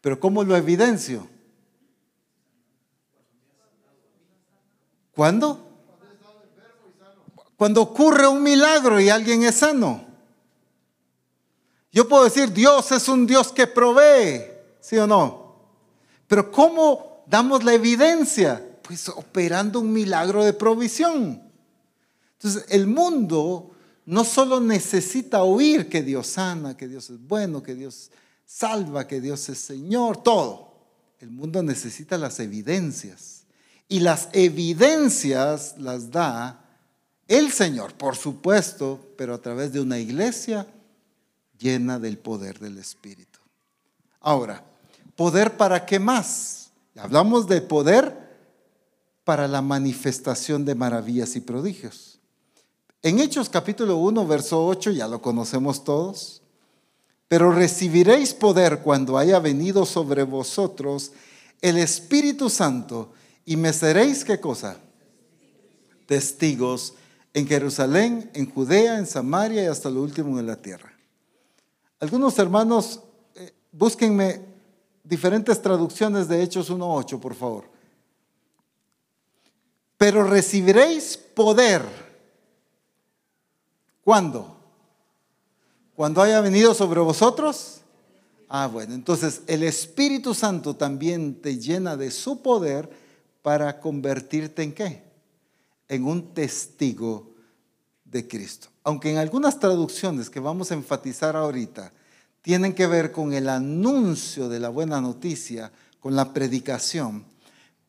pero ¿cómo lo evidencio? ¿Cuándo? Cuando ocurre un milagro y alguien es sano. Yo puedo decir, Dios es un Dios que provee, ¿sí o no? Pero ¿cómo damos la evidencia? pues operando un milagro de provisión. Entonces, el mundo no solo necesita oír que Dios sana, que Dios es bueno, que Dios salva, que Dios es Señor, todo. El mundo necesita las evidencias. Y las evidencias las da el Señor, por supuesto, pero a través de una iglesia llena del poder del Espíritu. Ahora, ¿poder para qué más? Hablamos de poder para la manifestación de maravillas y prodigios. En Hechos capítulo 1, verso 8, ya lo conocemos todos, pero recibiréis poder cuando haya venido sobre vosotros el Espíritu Santo y me seréis qué cosa? Testigos en Jerusalén, en Judea, en Samaria y hasta lo último en la tierra. Algunos hermanos, eh, búsquenme diferentes traducciones de Hechos 1.8, por favor pero recibiréis poder. ¿Cuándo? Cuando haya venido sobre vosotros. Ah, bueno, entonces el Espíritu Santo también te llena de su poder para convertirte en qué? En un testigo de Cristo. Aunque en algunas traducciones que vamos a enfatizar ahorita tienen que ver con el anuncio de la buena noticia, con la predicación,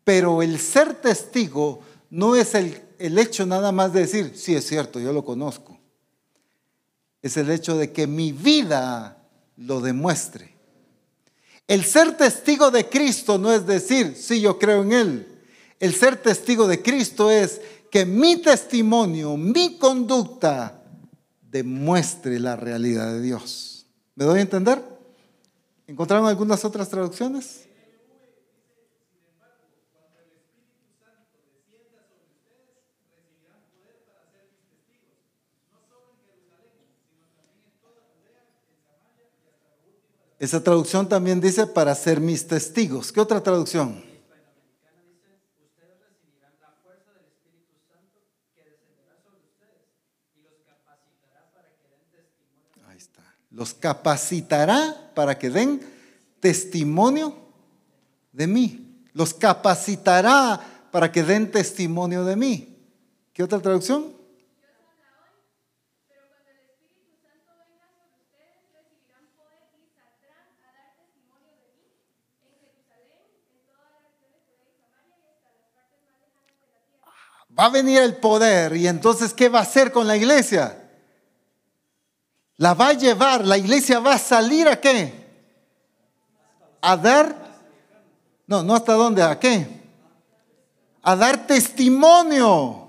pero el ser testigo no es el, hecho nada más de decir, sí es cierto, yo lo conozco. Es el hecho de que mi vida lo demuestre. El ser testigo de Cristo no es decir, sí, yo creo en Él. El ser testigo de Cristo es que mi testimonio, mi conducta, demuestre la realidad de Dios. ¿Me doy a entender? ¿Encontraron algunas otras traducciones? Esa traducción también dice para ser mis testigos. ¿Qué otra traducción? Los capacitará para que den testimonio de mí. Los capacitará para que den testimonio de mí. ¿Qué otra traducción? Va a venir el poder y entonces ¿qué va a hacer con la iglesia? La va a llevar, la iglesia va a salir a qué? A dar, no, no hasta dónde, a qué? A dar testimonio.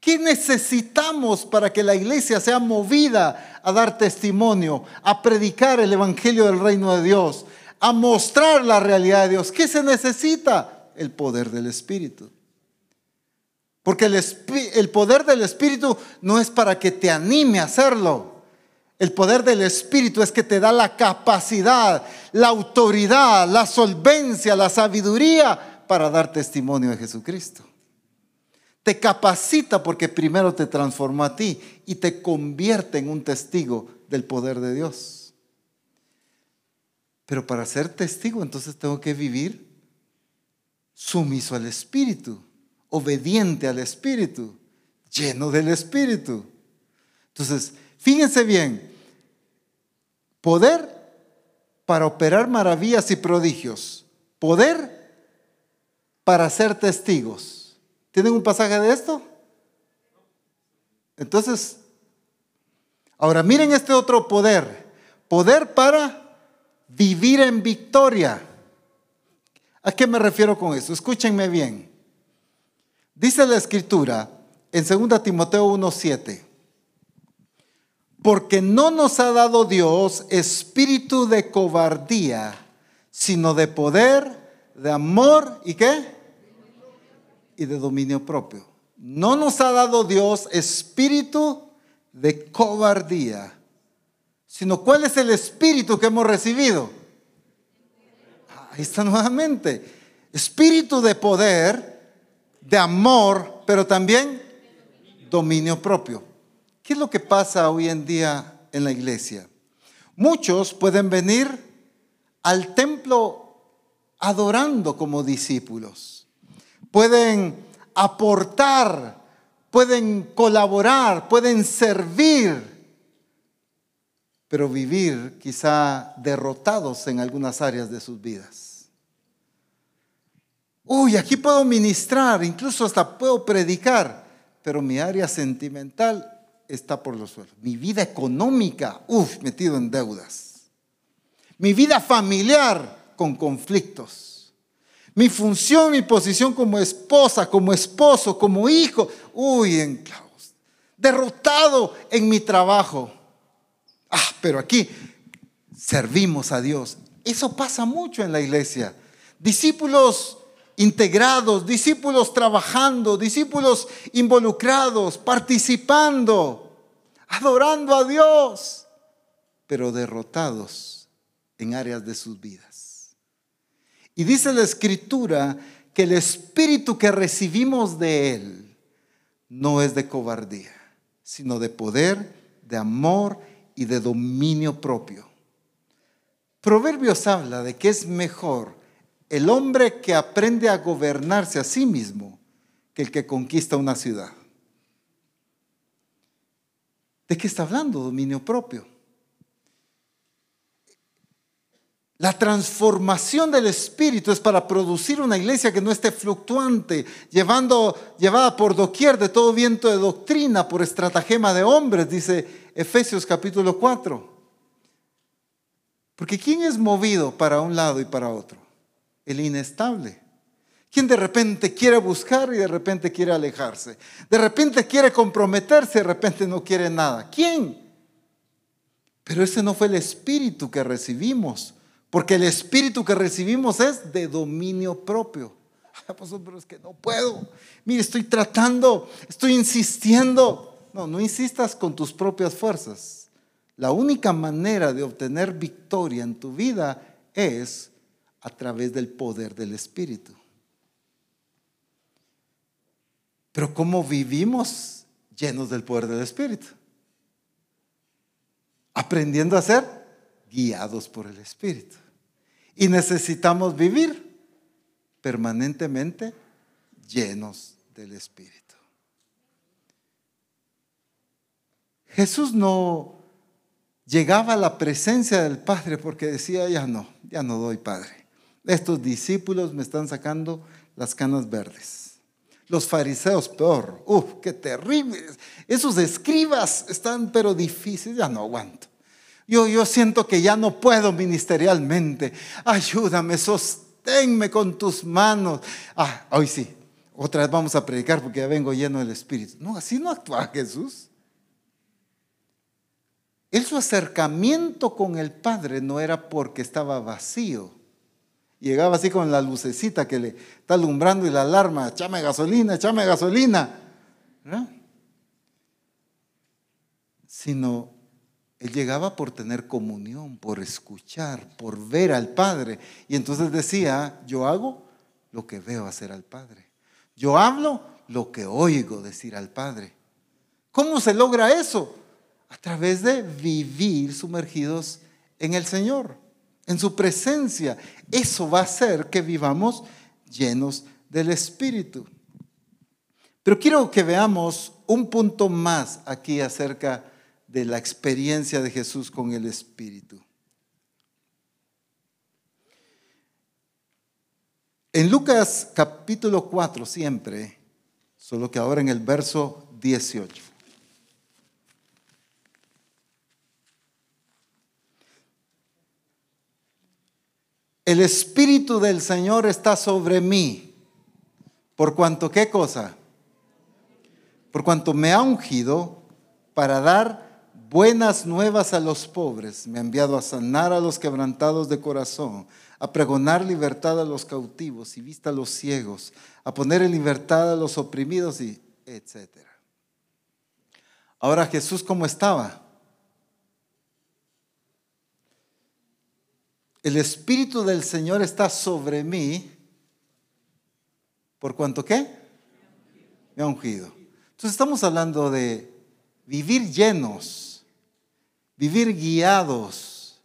¿Qué necesitamos para que la iglesia sea movida a dar testimonio, a predicar el Evangelio del Reino de Dios, a mostrar la realidad de Dios? ¿Qué se necesita? El poder del Espíritu. Porque el, poder del Espíritu no es para que te anime a hacerlo. El poder del Espíritu es que te da la capacidad, la autoridad, la solvencia, la sabiduría para dar testimonio de Jesucristo. Te capacita porque primero te transformó a ti y te convierte en un testigo del poder de Dios. Pero para ser testigo entonces tengo que vivir sumiso al Espíritu obediente al Espíritu, lleno del Espíritu. Entonces, fíjense bien, poder para operar maravillas y prodigios, poder para ser testigos. ¿Tienen un pasaje de esto? Entonces, ahora miren este otro poder, poder para vivir en victoria. ¿A qué me refiero con eso? Escúchenme bien. Dice la escritura en 2 Timoteo 1:7, porque no nos ha dado Dios espíritu de cobardía, sino de poder, de amor y qué? Y de dominio propio. No nos ha dado Dios espíritu de cobardía, sino cuál es el espíritu que hemos recibido. Ahí está nuevamente. Espíritu de poder, de amor, pero también dominio propio. ¿Qué es lo que pasa hoy en día en la iglesia? Muchos pueden venir al templo adorando como discípulos. Pueden aportar, pueden colaborar, pueden servir, pero vivir quizá derrotados en algunas áreas de sus vidas. Uy, aquí puedo ministrar, incluso hasta puedo predicar, pero mi área sentimental está por los suelos. Mi vida económica, uff, metido en deudas. Mi vida familiar con conflictos. Mi función, mi posición como esposa, como esposo, como hijo, uy, en clavos. Derrotado en mi trabajo. Ah, pero aquí servimos a Dios. Eso pasa mucho en la iglesia. Discípulos integrados, discípulos trabajando, discípulos involucrados, participando, adorando a Dios, pero derrotados en áreas de sus vidas. Y dice la escritura que el espíritu que recibimos de Él no es de cobardía, sino de poder, de amor y de dominio propio. Proverbios habla de que es mejor el hombre que aprende a gobernarse a sí mismo que el que conquista una ciudad. ¿De qué está hablando? Dominio propio. La transformación del espíritu es para producir una iglesia que no esté fluctuante, llevando, llevada por doquier de todo viento de doctrina, por estratagema de hombres, dice Efesios capítulo 4. Porque ¿quién es movido para un lado y para otro? El inestable. Quien de repente quiere buscar y de repente quiere alejarse. De repente quiere comprometerse y de repente no quiere nada. ¿Quién? Pero ese no fue el espíritu que recibimos. Porque el espíritu que recibimos es de dominio propio. Pastor, pero es que no puedo. Mire, estoy tratando, estoy insistiendo. No, no insistas con tus propias fuerzas. La única manera de obtener victoria en tu vida es a través del poder del Espíritu. Pero ¿cómo vivimos llenos del poder del Espíritu? Aprendiendo a ser guiados por el Espíritu. Y necesitamos vivir permanentemente llenos del Espíritu. Jesús no llegaba a la presencia del Padre porque decía, ya no, ya no doy Padre. Estos discípulos me están sacando las canas verdes. Los fariseos peor, ¡uf, qué terribles! Esos escribas están pero difíciles, ya no aguanto. Yo, yo siento que ya no puedo ministerialmente. Ayúdame, sosténme con tus manos. Ah, hoy sí, otra vez vamos a predicar porque ya vengo lleno del Espíritu. No, así no actúa Jesús. Él su acercamiento con el Padre no era porque estaba vacío. Llegaba así con la lucecita que le está alumbrando y la alarma, échame gasolina, échame gasolina. ¿No? Sino él llegaba por tener comunión, por escuchar, por ver al Padre. Y entonces decía, yo hago lo que veo hacer al Padre. Yo hablo lo que oigo decir al Padre. ¿Cómo se logra eso? A través de vivir sumergidos en el Señor, en su presencia. Eso va a hacer que vivamos llenos del Espíritu. Pero quiero que veamos un punto más aquí acerca de la experiencia de Jesús con el Espíritu. En Lucas capítulo 4 siempre, solo que ahora en el verso 18. El Espíritu del Señor está sobre mí. ¿Por cuanto qué cosa? Por cuanto me ha ungido para dar buenas nuevas a los pobres, me ha enviado a sanar a los quebrantados de corazón, a pregonar libertad a los cautivos y vista a los ciegos, a poner en libertad a los oprimidos y etcétera. Ahora Jesús cómo estaba? El espíritu del Señor está sobre mí. ¿Por cuanto qué? Me ha ungido. Entonces estamos hablando de vivir llenos vivir guiados,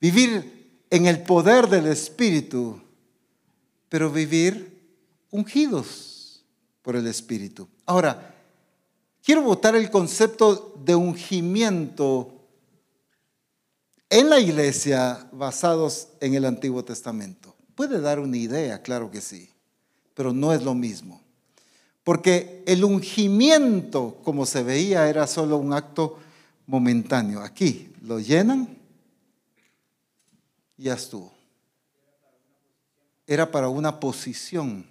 vivir en el poder del Espíritu, pero vivir ungidos por el Espíritu. Ahora, quiero votar el concepto de ungimiento en la iglesia basados en el Antiguo Testamento. Puede dar una idea, claro que sí, pero no es lo mismo. Porque el ungimiento, como se veía, era solo un acto momentáneo. Aquí lo llenan y ya estuvo. Era para una posición.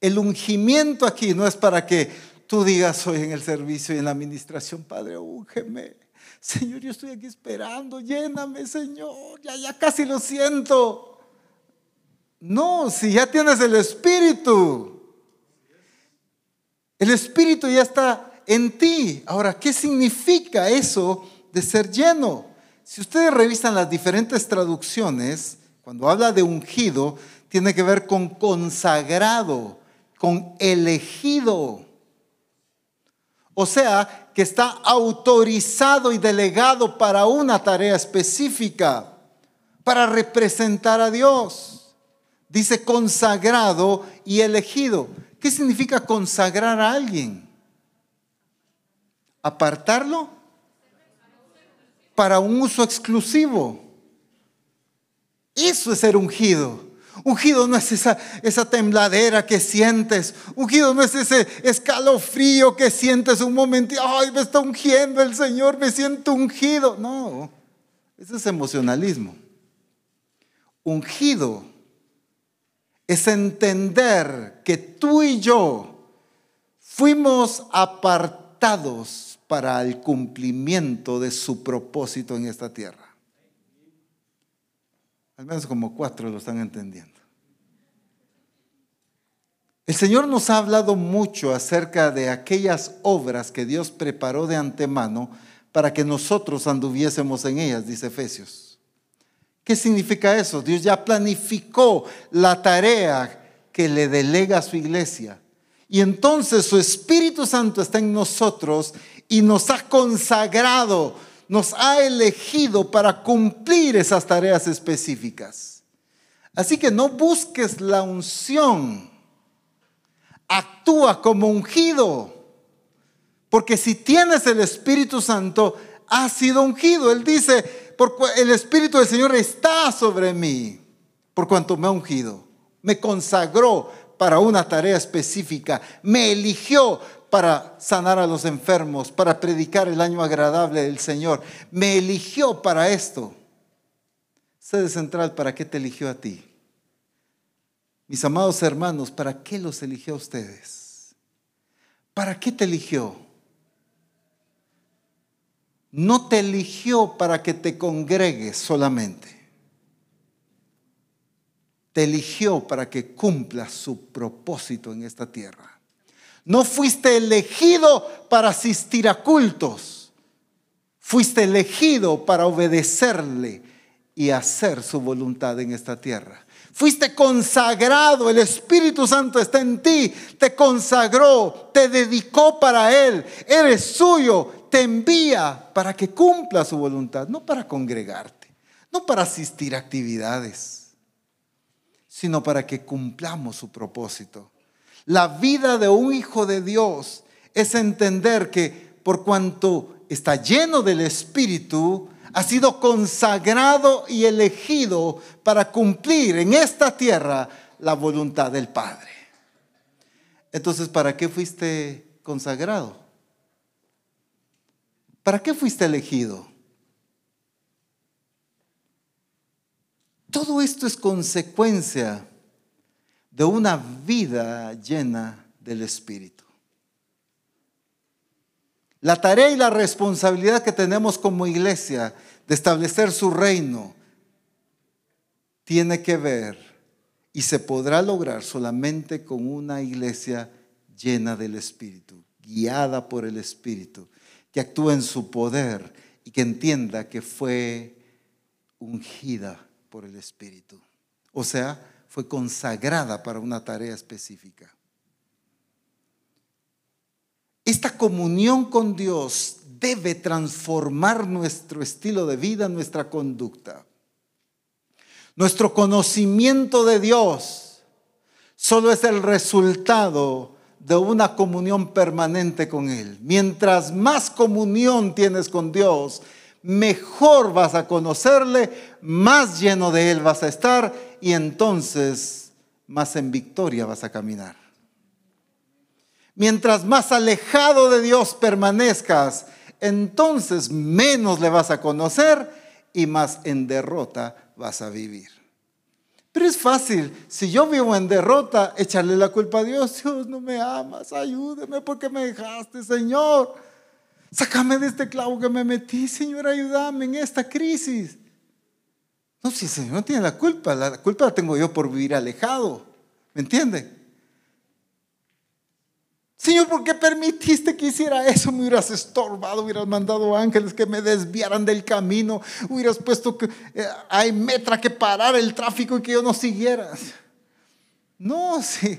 El ungimiento aquí no es para que tú digas hoy en el servicio y en la administración, Padre, úngeme. Señor, yo estoy aquí esperando, lléname, Señor, ya, ya casi lo siento. No, si ya tienes el Espíritu, el Espíritu ya está en ti. Ahora, ¿qué significa eso de ser lleno? Si ustedes revisan las diferentes traducciones, cuando habla de ungido, tiene que ver con consagrado, con elegido. O sea, que está autorizado y delegado para una tarea específica, para representar a Dios. Dice consagrado y elegido. ¿Qué significa consagrar a alguien? apartarlo para un uso exclusivo. Eso es ser ungido. Ungido no es esa, esa tembladera que sientes. Ungido no es ese escalofrío que sientes un momento. Ay, me está ungiendo el Señor, me siento ungido. No, ese es emocionalismo. Ungido es entender que tú y yo fuimos apartados para el cumplimiento de su propósito en esta tierra. Al menos como cuatro lo están entendiendo. El Señor nos ha hablado mucho acerca de aquellas obras que Dios preparó de antemano para que nosotros anduviésemos en ellas, dice Efesios. ¿Qué significa eso? Dios ya planificó la tarea que le delega a su iglesia. Y entonces su Espíritu Santo está en nosotros y nos ha consagrado, nos ha elegido para cumplir esas tareas específicas. Así que no busques la unción, actúa como ungido, Porque si tienes el Espíritu Santo, has sido ungido. Él dice, el Espíritu del Señor está sobre mí, por cuanto me ha ungido. Me consagró para una tarea específica. Me eligió para sanar a los enfermos, para predicar el año agradable del Señor. Me eligió para esto. Sede central, ¿para qué te eligió a ti? Mis amados hermanos, ¿para qué los eligió a ustedes? ¿Para qué te eligió? No te eligió para que te congregues solamente. Te eligió para que cumpla su propósito en esta tierra. No fuiste elegido para asistir a cultos. Fuiste elegido para obedecerle y hacer su voluntad en esta tierra. Fuiste consagrado, el Espíritu Santo está en ti, te consagró, te dedicó para Él, eres suyo, te envía para que cumpla su voluntad, no para congregarte, no para asistir a actividades, sino para que cumplamos su propósito. La vida de un hijo de Dios es entender que por cuanto está lleno del Espíritu, ha sido consagrado y elegido para cumplir en esta tierra la voluntad del Padre. Entonces, ¿para qué fuiste consagrado? ¿Para qué fuiste elegido? Todo esto es consecuencia de una vida llena del Espíritu. La tarea y la responsabilidad que tenemos como iglesia de establecer su reino tiene que ver y se podrá lograr solamente con una iglesia llena del Espíritu, guiada por el Espíritu, que actúe en su poder y que entienda que fue ungida por el Espíritu. O sea, fue consagrada para una tarea específica. Esta comunión con Dios debe transformar nuestro estilo de vida, nuestra conducta. Nuestro conocimiento de Dios solo es el resultado de una comunión permanente con Él. Mientras más comunión tienes con Dios, mejor vas a conocerle, más lleno de Él vas a estar y entonces más en victoria vas a caminar. Mientras más alejado de Dios permanezcas, entonces menos le vas a conocer y más en derrota vas a vivir. Pero es fácil, si yo vivo en derrota, echarle la culpa a Dios. Dios, no me amas, ayúdeme porque me dejaste, Señor. Sácame de este clavo que me metí, Señor, ayúdame en esta crisis. No, si el Señor no tiene la culpa, la culpa la tengo yo por vivir alejado. ¿Me entiende? Señor, ¿por qué permitiste que hiciera eso? Me hubieras estorbado, hubieras mandado ángeles que me desviaran del camino, hubieras puesto que eh, hay metra que parar el tráfico y que yo no siguiera. No, sí.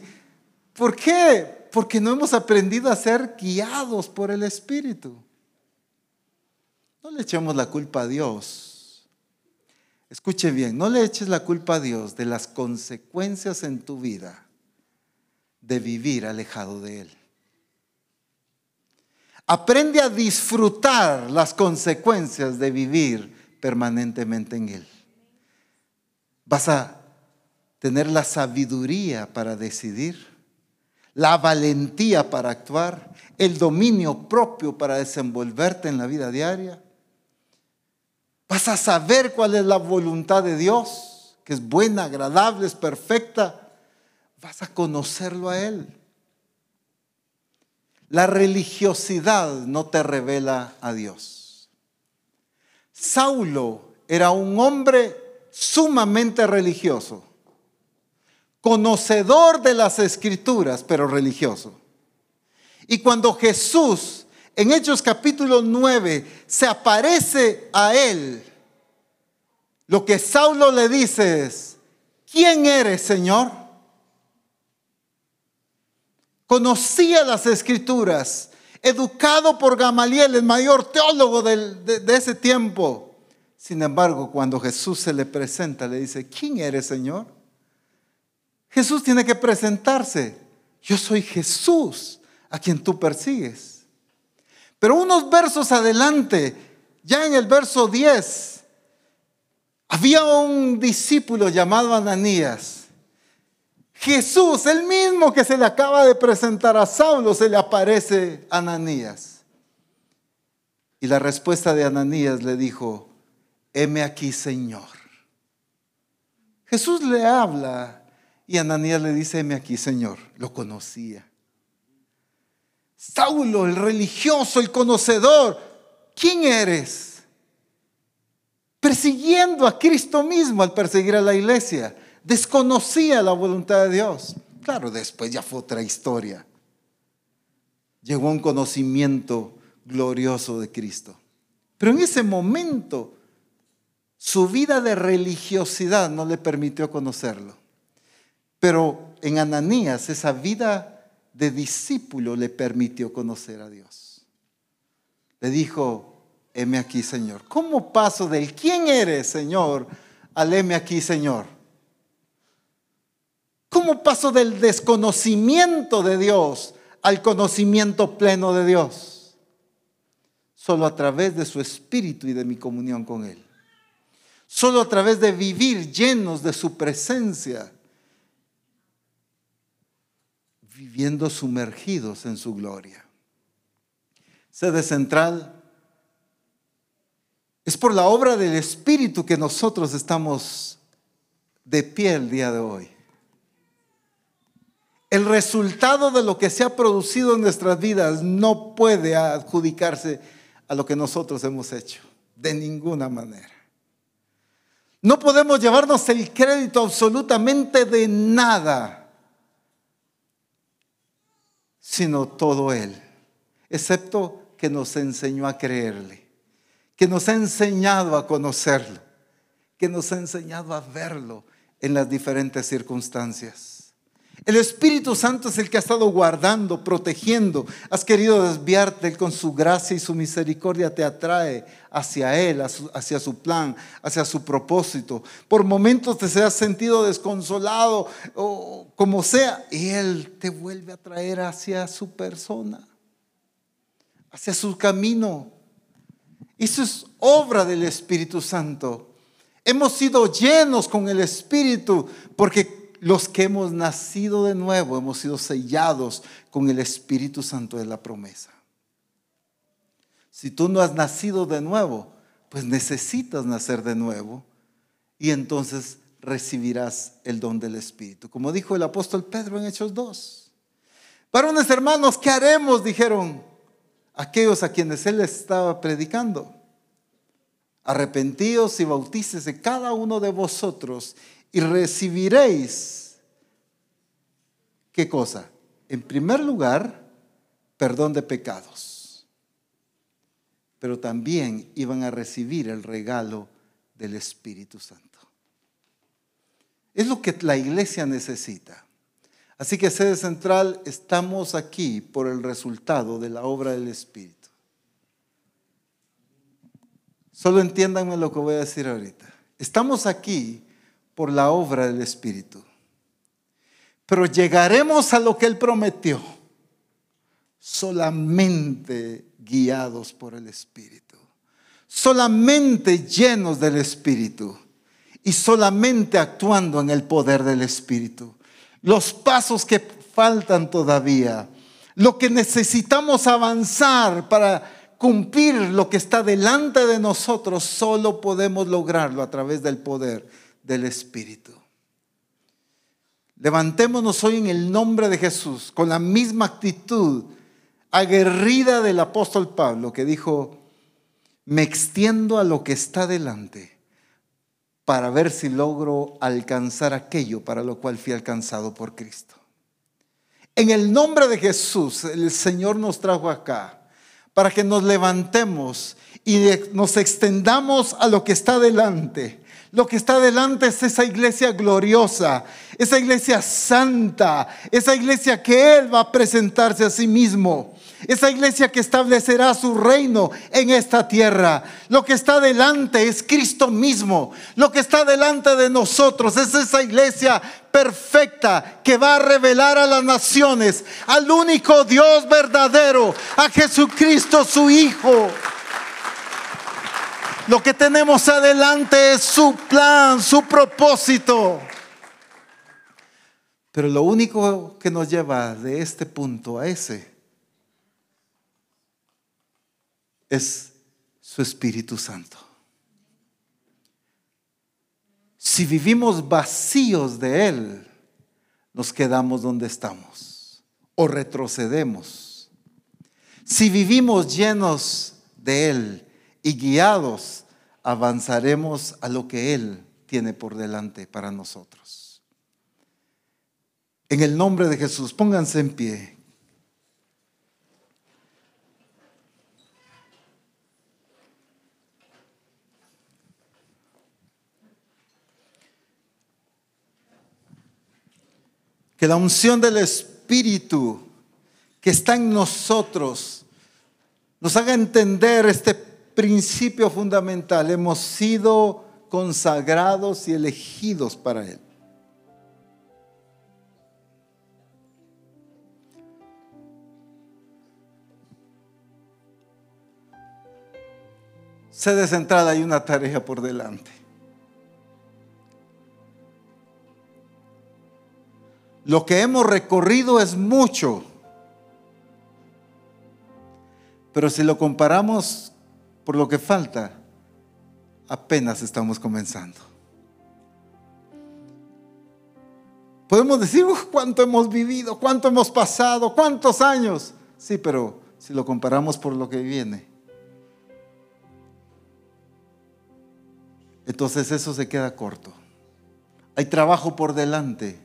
¿Por qué? Porque no hemos aprendido a ser guiados por el Espíritu. No le echemos la culpa a Dios. Escuche bien, no le eches la culpa a Dios de las consecuencias en tu vida de vivir alejado de Él. Aprende a disfrutar las consecuencias de vivir permanentemente en Él. Vas a tener la sabiduría para decidir, la valentía para actuar, el dominio propio para desenvolverte en la vida diaria. Vas a saber cuál es la voluntad de Dios, que es buena, agradable, es perfecta. Vas a conocerlo a Él. La religiosidad no te revela a Dios. Saulo era un hombre sumamente religioso, conocedor de las escrituras, pero religioso. Y cuando Jesús en Hechos capítulo 9 se aparece a él, lo que Saulo le dice es, ¿quién eres, Señor? Conocía las escrituras, educado por Gamaliel, el mayor teólogo de, ese tiempo. Sin embargo, cuando Jesús se le presenta, le dice, ¿quién eres, Señor? Jesús tiene que presentarse. Yo soy Jesús a quien tú persigues. Pero unos versos adelante, ya en el verso 10, había un discípulo llamado Ananías. Jesús, el mismo que se le acaba de presentar a Saulo, se le aparece a Ananías. Y la respuesta de Ananías le dijo, heme aquí, Señor. Jesús le habla y Ananías le dice, heme aquí, Señor. Lo conocía. Saulo, el religioso, el conocedor, ¿quién eres? Persiguiendo a Cristo mismo al perseguir a la iglesia. Desconocía la voluntad de Dios. Claro, después ya fue otra historia. Llegó a un conocimiento glorioso de Cristo. Pero en ese momento, su vida de religiosidad no le permitió conocerlo. Pero en Ananías, esa vida de discípulo le permitió conocer a Dios. Le dijo, heme aquí, Señor. ¿Cómo paso del quién eres, Señor, al aquí, Señor? ¿Cómo paso del desconocimiento de Dios al conocimiento pleno de Dios? Solo a través de su espíritu y de mi comunión con Él. Solo a través de vivir llenos de su presencia viviendo sumergidos en su gloria. Sede central es por la obra del Espíritu que nosotros estamos de pie el día de hoy. El resultado de lo que se ha producido en nuestras vidas no puede adjudicarse a lo que nosotros hemos hecho, de ninguna manera. No podemos llevarnos el crédito absolutamente de nada sino todo Él, excepto que nos enseñó a creerle, que nos ha enseñado a conocerlo, que nos ha enseñado a verlo en las diferentes circunstancias. El Espíritu Santo es el que ha estado guardando, protegiendo. Has querido desviarte, Él con su gracia y su misericordia te atrae hacia Él, hacia su plan, hacia su propósito. Por momentos te has sentido desconsolado o como sea, y Él te vuelve a traer hacia su persona, hacia su camino. Eso es obra del Espíritu Santo. Hemos sido llenos con el Espíritu porque los que hemos nacido de nuevo hemos sido sellados con el Espíritu Santo de la promesa. Si tú no has nacido de nuevo, pues necesitas nacer de nuevo y entonces recibirás el don del Espíritu. Como dijo el apóstol Pedro en Hechos 2. Varones hermanos, ¿qué haremos? Dijeron aquellos a quienes él estaba predicando. Arrepentíos y bautícese cada uno de vosotros y recibiréis, ¿qué cosa? En primer lugar, perdón de pecados, pero también iban a recibir el regalo del Espíritu Santo. Es lo que la iglesia necesita. Así que sede central, estamos aquí por el resultado de la obra del Espíritu. Solo entiéndanme lo que voy a decir ahorita. Estamos aquí por la obra del Espíritu. Pero llegaremos a lo que Él prometió solamente guiados por el Espíritu, solamente llenos del Espíritu y solamente actuando en el poder del Espíritu. Los pasos que faltan todavía, lo que necesitamos avanzar para cumplir lo que está delante de nosotros, solo podemos lograrlo a través del poder del Espíritu. Levantémonos hoy en el nombre de Jesús con la misma actitud aguerrida del apóstol Pablo que dijo, me extiendo a lo que está delante para ver si logro alcanzar aquello para lo cual fui alcanzado por Cristo. En el nombre de Jesús, el Señor nos trajo acá para que nos levantemos y nos extendamos a lo que está delante lo que está delante es esa iglesia gloriosa, esa iglesia santa, esa iglesia que Él va a presentarse a sí mismo, esa iglesia que establecerá su reino en esta tierra. Lo que está delante es Cristo mismo. Lo que está delante de nosotros es esa iglesia perfecta que va a revelar a las naciones al único Dios verdadero, a Jesucristo su Hijo. Lo que tenemos adelante es su plan, su propósito. Pero lo único que nos lleva de este punto a ese es su Espíritu Santo. Si vivimos vacíos de Él, nos quedamos donde estamos o retrocedemos. Si vivimos llenos de Él y guiados, avanzaremos a lo que Él tiene por delante para nosotros. En el nombre de Jesús, pónganse en pie. que la unción del Espíritu que está en nosotros nos haga entender este principio fundamental. Hemos sido consagrados y elegidos para Él. Sede central, hay una tarea por delante. Lo que hemos recorrido es mucho. Pero si lo comparamos por lo que falta, apenas estamos comenzando. Podemos decir, cuánto hemos vivido, cuánto hemos pasado, cuántos años. Sí, pero si lo comparamos por lo que viene, entonces eso se queda corto. Hay trabajo por delante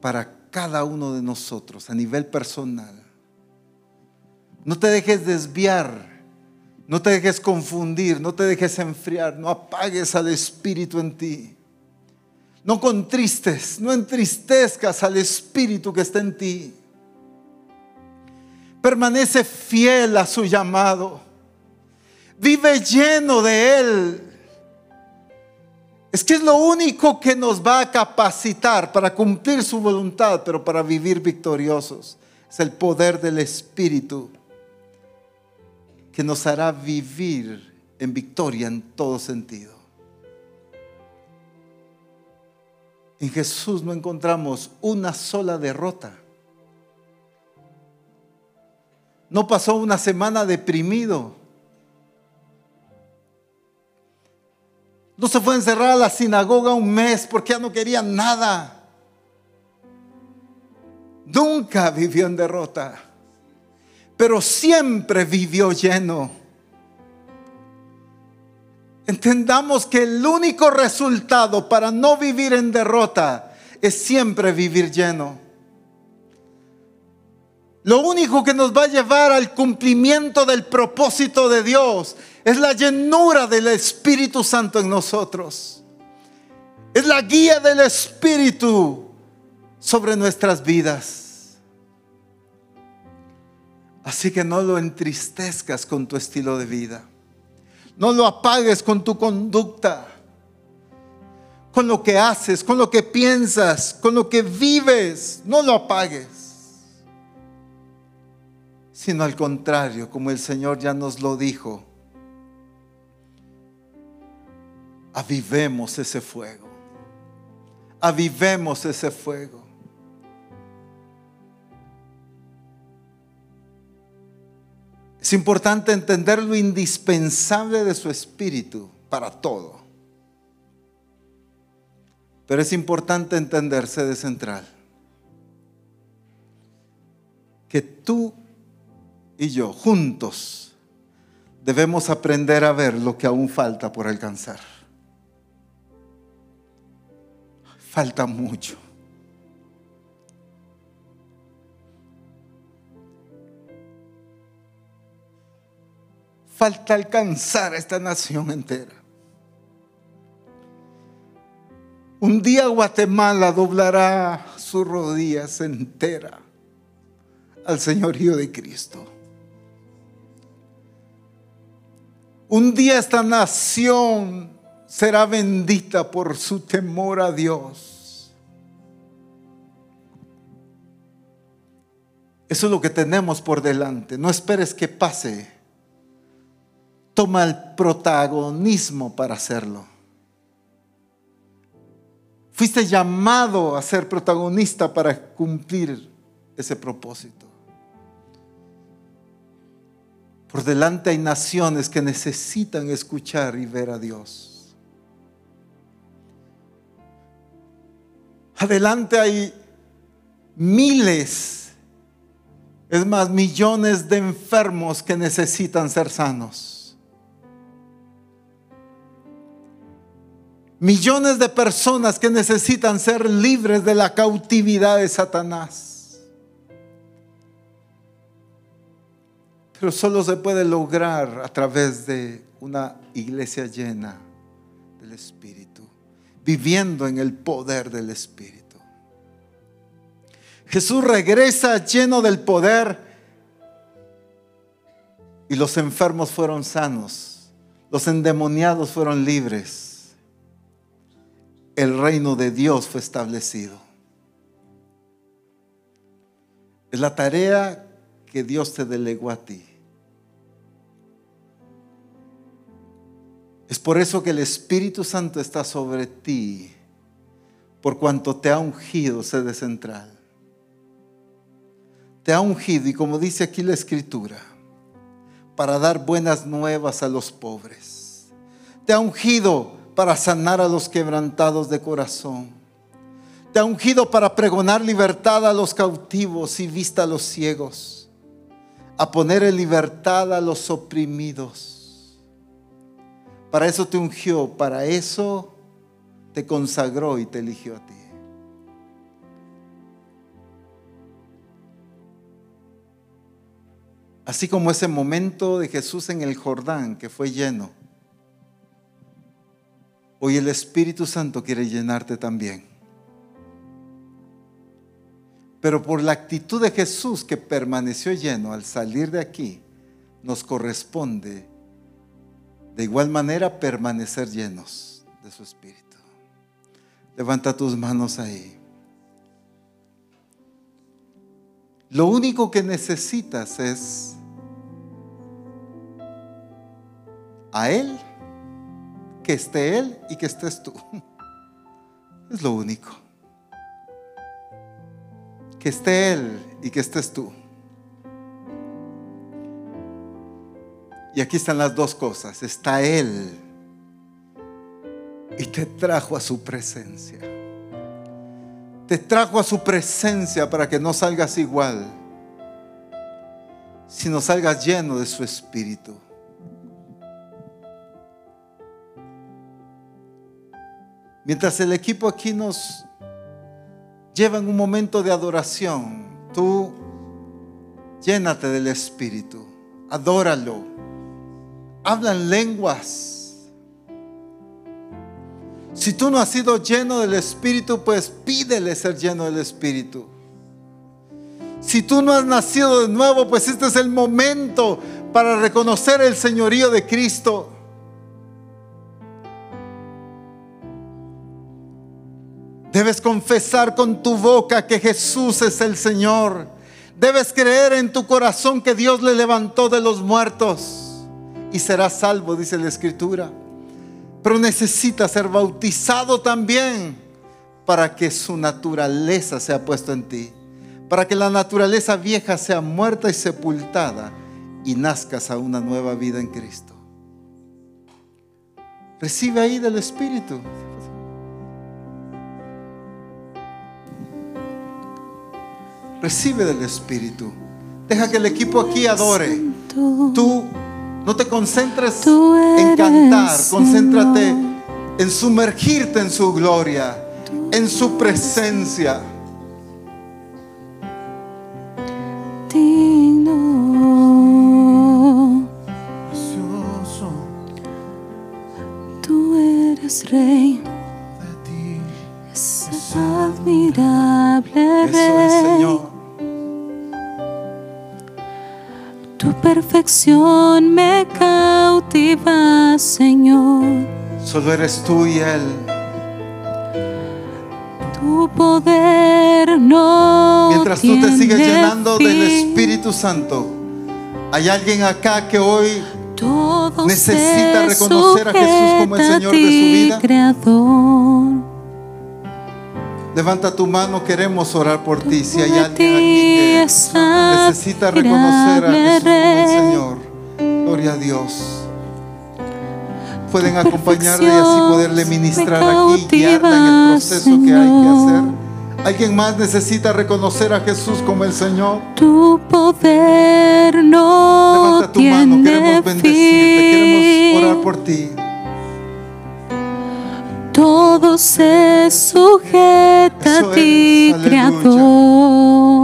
para cada uno de nosotros a nivel personal. No te dejes desviar, no te dejes confundir, no te dejes enfriar, no apagues al Espíritu en ti. No contristes, no entristezcas al Espíritu que está en ti. Permanece fiel a su llamado. Vive lleno de Él. Es que es lo único que nos va a capacitar para cumplir su voluntad, pero para vivir victoriosos. Es el poder del Espíritu que nos hará vivir en victoria en todo sentido. En Jesús no encontramos una sola derrota. No pasó una semana deprimido. No se fue a encerrar a la sinagoga un mes porque ya no quería nada. Nunca vivió en derrota, pero siempre vivió lleno. Entendamos que el único resultado para no vivir en derrota es siempre vivir lleno. Lo único que nos va a llevar al cumplimiento del propósito de Dios es la llenura del Espíritu Santo en nosotros. Es la guía del Espíritu sobre nuestras vidas. Así que no lo entristezcas con tu estilo de vida. No lo apagues con tu conducta, con lo que haces, con lo que piensas, con lo que vives. No lo apagues sino al contrario, como el Señor ya nos lo dijo, avivemos ese fuego, avivemos ese fuego. Es importante entender lo indispensable de su espíritu para todo. Pero es importante entenderse de central. Que tú y yo juntos debemos aprender a ver lo que aún falta por alcanzar. Falta mucho. Falta alcanzar a esta nación entera. Un día Guatemala doblará sus rodillas entera al señorío de Cristo. Un día esta nación será bendita por su temor a Dios. Eso es lo que tenemos por delante. No esperes que pase. Toma el protagonismo para hacerlo. Fuiste llamado a ser protagonista para cumplir ese propósito. Por delante hay naciones que necesitan escuchar y ver a Dios. Adelante hay miles, es más, millones de enfermos que necesitan ser sanos. Millones de personas que necesitan ser libres de la cautividad de Satanás. Pero solo se puede lograr a través de una iglesia llena del Espíritu, viviendo en el poder del Espíritu. Jesús regresa lleno del poder y los enfermos fueron sanos, los endemoniados fueron libres, el reino de Dios fue establecido. Es la tarea que Dios te delegó a ti. Es por eso que el Espíritu Santo está sobre ti, por cuanto te ha ungido sede central. Te ha ungido, y como dice aquí la Escritura, para dar buenas nuevas a los pobres. Te ha ungido para sanar a los quebrantados de corazón. Te ha ungido para pregonar libertad a los cautivos y vista a los ciegos. A poner en libertad a los oprimidos para eso te ungió, para eso te consagró y te eligió a ti. Así como ese momento de Jesús en el Jordán que fue lleno. Hoy el Espíritu Santo quiere llenarte también. Pero por la actitud de Jesús que permaneció lleno al salir de aquí, nos corresponde de igual manera permanecer llenos de su Espíritu. Levanta tus manos ahí. Lo único que necesitas es a Él, que esté Él y que estés tú. Es lo único. Que esté Él y que estés tú. Y aquí están las dos cosas. Está Él y te trajo a su presencia. Te trajo a su presencia para que no salgas igual, sino salgas lleno de su espíritu. Mientras el equipo aquí nos lleva en un momento de adoración, tú llénate del espíritu, adóralo hablan lenguas. Si tú no has sido lleno del Espíritu, pues pídele ser lleno del Espíritu. Si tú no has nacido de nuevo, pues este es el momento para reconocer el señorío de Cristo. Debes confesar con tu boca que Jesús es el Señor. Debes creer en tu corazón que Dios le levantó de los muertos y serás salvo, dice la Escritura. Pero necesita ser bautizado también para que su naturaleza sea puesta en ti. Para que la naturaleza vieja sea muerta y sepultada y nazcas a una nueva vida en Cristo. Recibe ahí del Espíritu. Recibe del Espíritu. Deja que el equipo aquí adore. Tú no te concentres en cantar, concéntrate en sumergirte en su gloria, en su presencia. Me cautiva, Señor. Solo eres tú y Él. Tu poder no Mientras tú te sigues llenando del. Espíritu Santo, hay alguien acá que hoy Todo necesita reconocer a Jesús como el Señor de su vida. Creador. levanta tu mano, queremos orar por ti. Si hay alguien aquí necesita reconocer a Jesús como el. Señor, gloria a Dios. Pueden acompañarle y así poderle ministrar aquí, guiarla en el proceso que hay que hacer. ¿Alguien más necesita reconocer a Jesús como el Señor? Tu poder no Levanta tu mano, tiene queremos bendecirte, queremos orar por ti. Todo se sujeta Eso a ti. Creador.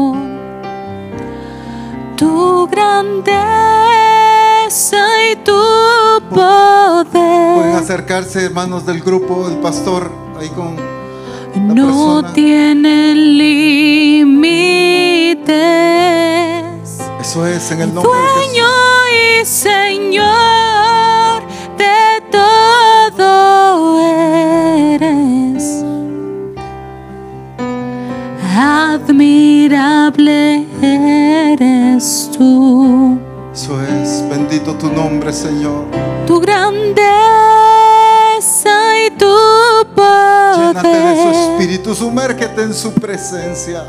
Grandeza y tu Pueden poder acercarse, hermanos del grupo, el pastor, ahí con la no persona. tienen límites. Eso es, en el nombre de Jesús. Dueño y Señor de todo eres. Admirable eres tú, Eso es, bendito tu nombre, Señor. tu grandeza y tu Llénate de su poder espíritu, sumérgete en su presencia.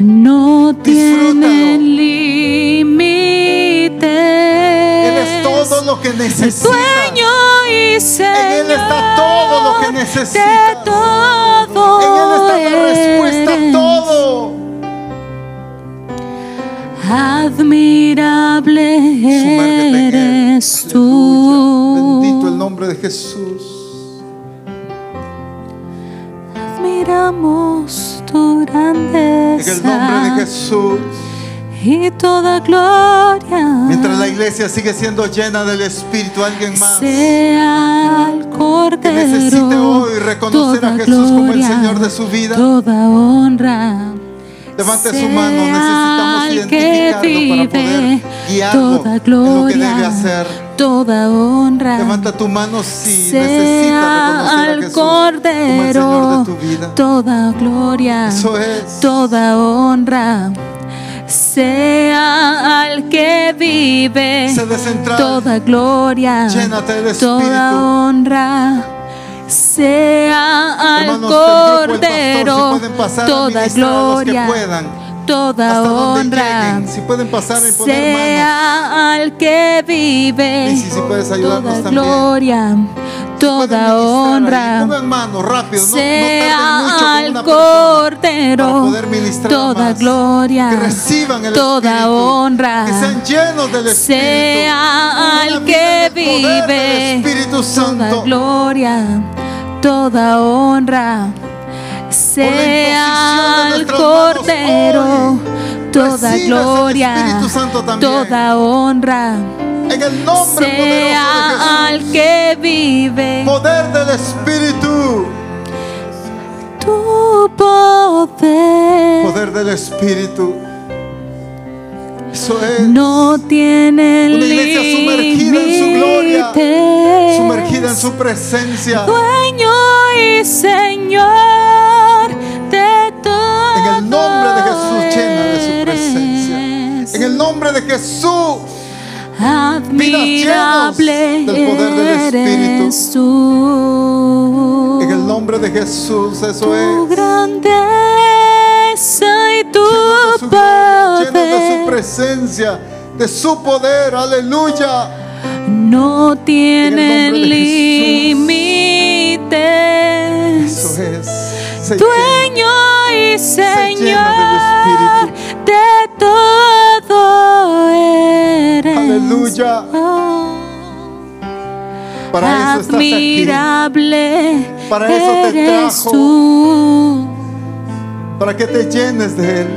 No tienen límites. Él es todo lo que necesitas. Dueño y Señor. En Él está todo lo que necesitas. De todo. En Él está la respuesta a todo. Admirable eres Aleluya. tú. Bendito el nombre de Jesús. Admiramos tu En el nombre de Jesús. Y toda gloria. Mientras la iglesia sigue siendo llena del Espíritu, alguien más sea al que Cordero. necesite hoy reconocer a Jesús como el Señor de su vida. Toda honra. Levante su mano, necesitamos identificarlo que para poder guiarlo toda en lo que debe hacer. Toda honra. Levanta tu mano si sea necesita reconocer a al Jesús como el Señor Cordero. de tu vida. Toda gloria. Eso es. Toda honra. Sea al que vive. Toda gloria. Toda honra. Sea al Hermanos Cordero. Pastor, si toda gloria. Toda hasta honra. lleguen. Si pueden pasar y poner manos. Sea al que vive. Lizzy, si puedes ayudarnos toda gloria. Toda honra. No, no sea al Cordero toda gloria, toda honra, sea al que vive, Espíritu toda gloria, toda honra, sea al Cordero, toda gloria, toda honra, En el nombre sea al que vive. Poder del Espíritu. tu poder Poder del Espíritu. Eso es. no tiene Una iglesia sumergida en su gloria. Sumergida en su presencia. dueño y señor el nombre de Jesús, llena de su presencia. En el nombre de Jesús. admirable llenos del poder del Espíritu. En el nombre de Jesús. Eso tu es. grandeza y tu gloria, llenos de su poder presencia, de su poder. Aleluya. no tienen nombre Eso es. Dueño y Señor de todo eres. Aleluya. Oh, Para eso estás aquí. Para eso te trajo. tú. Para que te llenes de Él.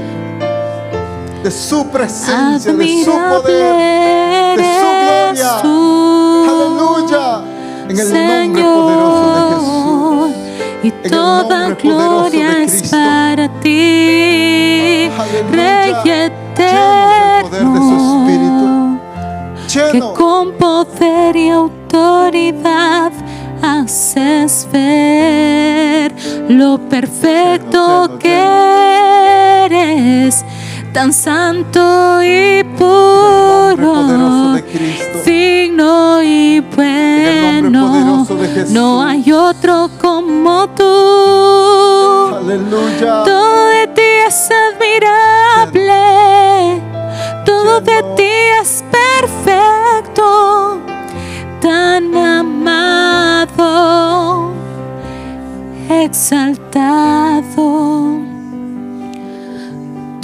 De su presencia, de su poder, de su gloria. tú. Aleluya. En el nombre poderoso. Y toda gloria es para ti, Aleluya. Rey de su eterno. que con poder y autoridad haces ver lo perfecto que eres, tan santo y puro, digno y bueno. No hay otro como tú. Aleluya. Todo de ti es admirable, todo de ti es perfecto, tan amado, exaltado.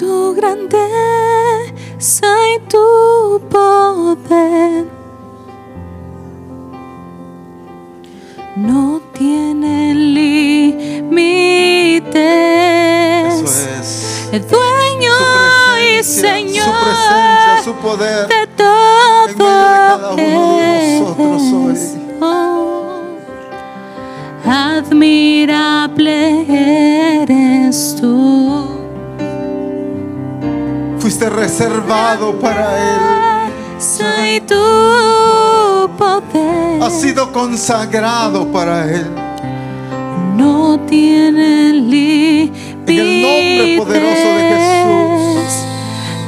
Tu grandeza y tu poder no tienen límites. Eso es. El dueño Su y Señor Su presencia, su poder. Reservado para Él. Soy tu poder. Has sido consagrado para Él. no tiene límites. En el nombre poderoso de Jesús.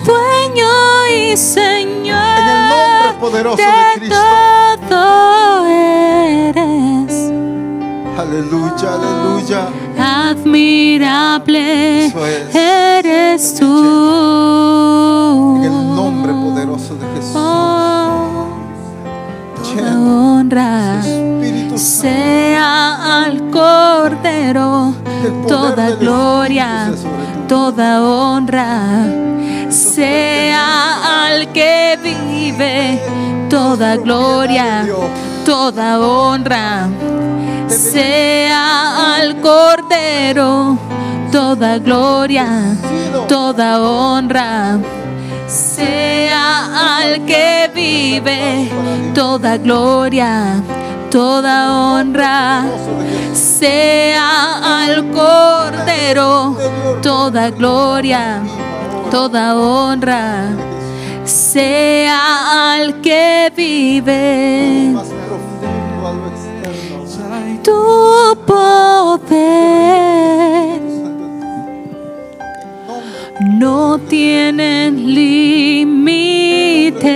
Dueño y Señor. En el nombre poderoso de Cristo. todo eres Aleluya, aleluya. admirable. Es. Eres tú. En el nombre poderoso de Jesús. Oh, toda honra sea al Cordero, toda gloria, toda honra sea al que vive, toda gloria, toda honra sea al Cordero, toda gloria, toda honra sea al que vive, toda gloria, toda honra sea al Cordero, toda gloria, toda honra sea al que vive. Tu poder no tienen límites.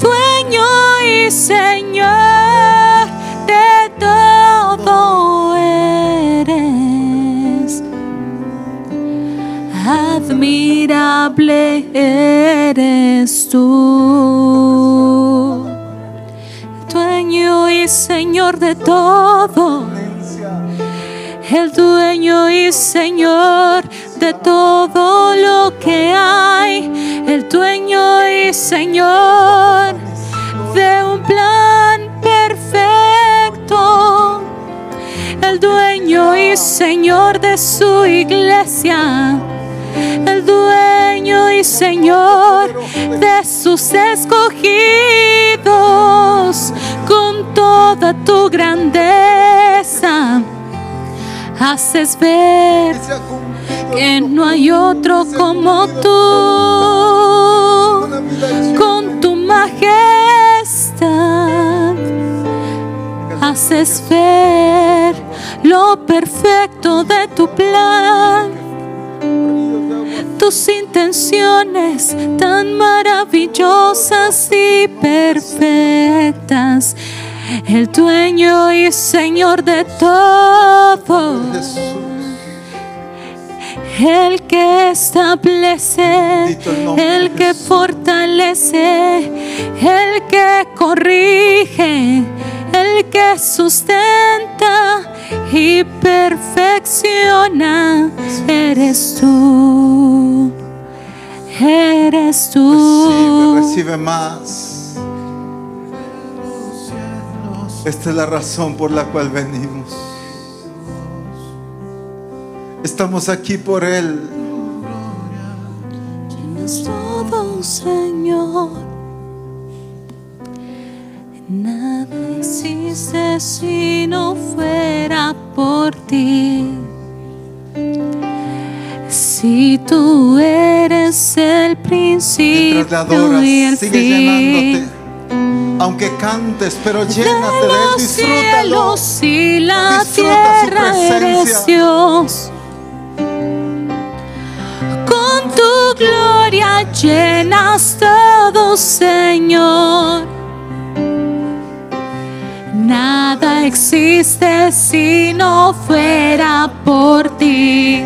Dueño y Señor de todo eres. Admirable eres tú. Dueño y Señor de todo. El dueño y señor de todo lo que hay, el dueño y señor de un plan perfecto, el dueño y señor de su iglesia, el dueño y señor de sus escogidos, con toda tu grandeza haces ver que no hay otro como tú, con tu majestad. Haces ver lo perfecto de tu plan, tus intenciones tan maravillosas y perfectas. El dueño y Señor de todo. El que establece, el que fortalece, el que corrige, el que sustenta y perfecciona. Eres tú, eres Recibe, tú. recibe más. Esta es la razón por la cual venimos. Estamos aquí por Él. Tienes todo, Señor. Nada existe si no fuera por ti. Si tú eres el principio Mientras y el sigue fin. llenándote. Aunque cantes, pero llénate de Él, los disfrútalo. cielos y la Disfruta tierra eres. Dios. Con tu gloria llenas todo, Señor. Nada existe si no fuera por ti.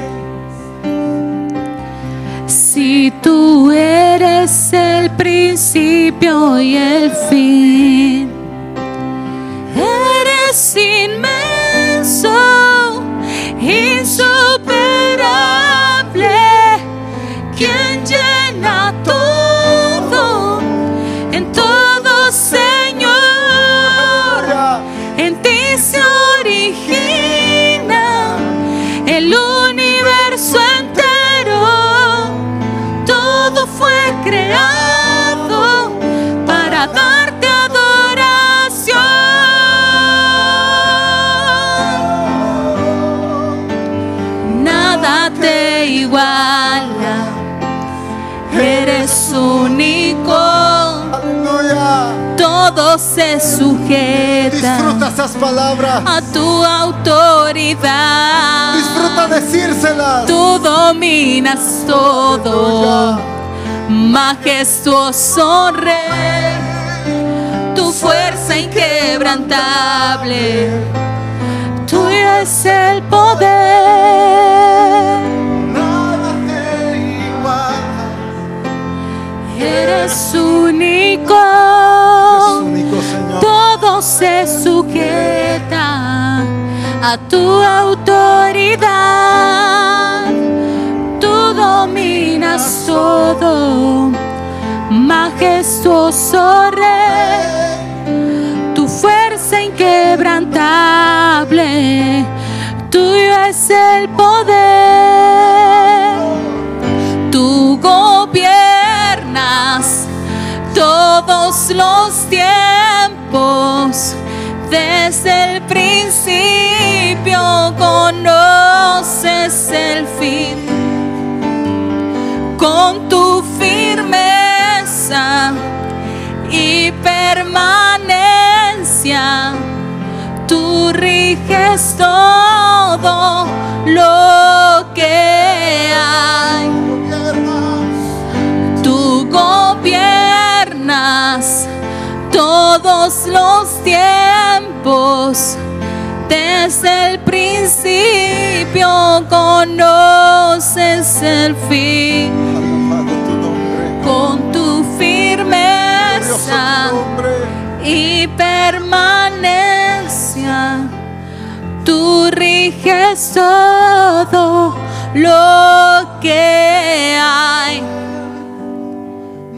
Si tú eres el principio y el fin, eres inmenso, insuperable, Todo se sujeta Disfruta esas palabras. a tu autoridad. Disfruta decírselas. Tú dominas todo, majestuoso Rey. Tu fuerza inquebrantable, tuyo es el poder. Nada te iguala. Eres único. Todo se sujeta a tu autoridad. Tú dominas todo, majestuoso Rey. Tu fuerza inquebrantable, tuyo es el poder. Tú gobiernas todos los tiempos. Desde el principio conoces el fin. Con tu firmeza y permanencia, tú riges todo lo que hay. Tú gobiernas todos los tiempos. Desde el principio conoces el fin. Con tu firmeza y permanencia, tú riges todo lo que hay.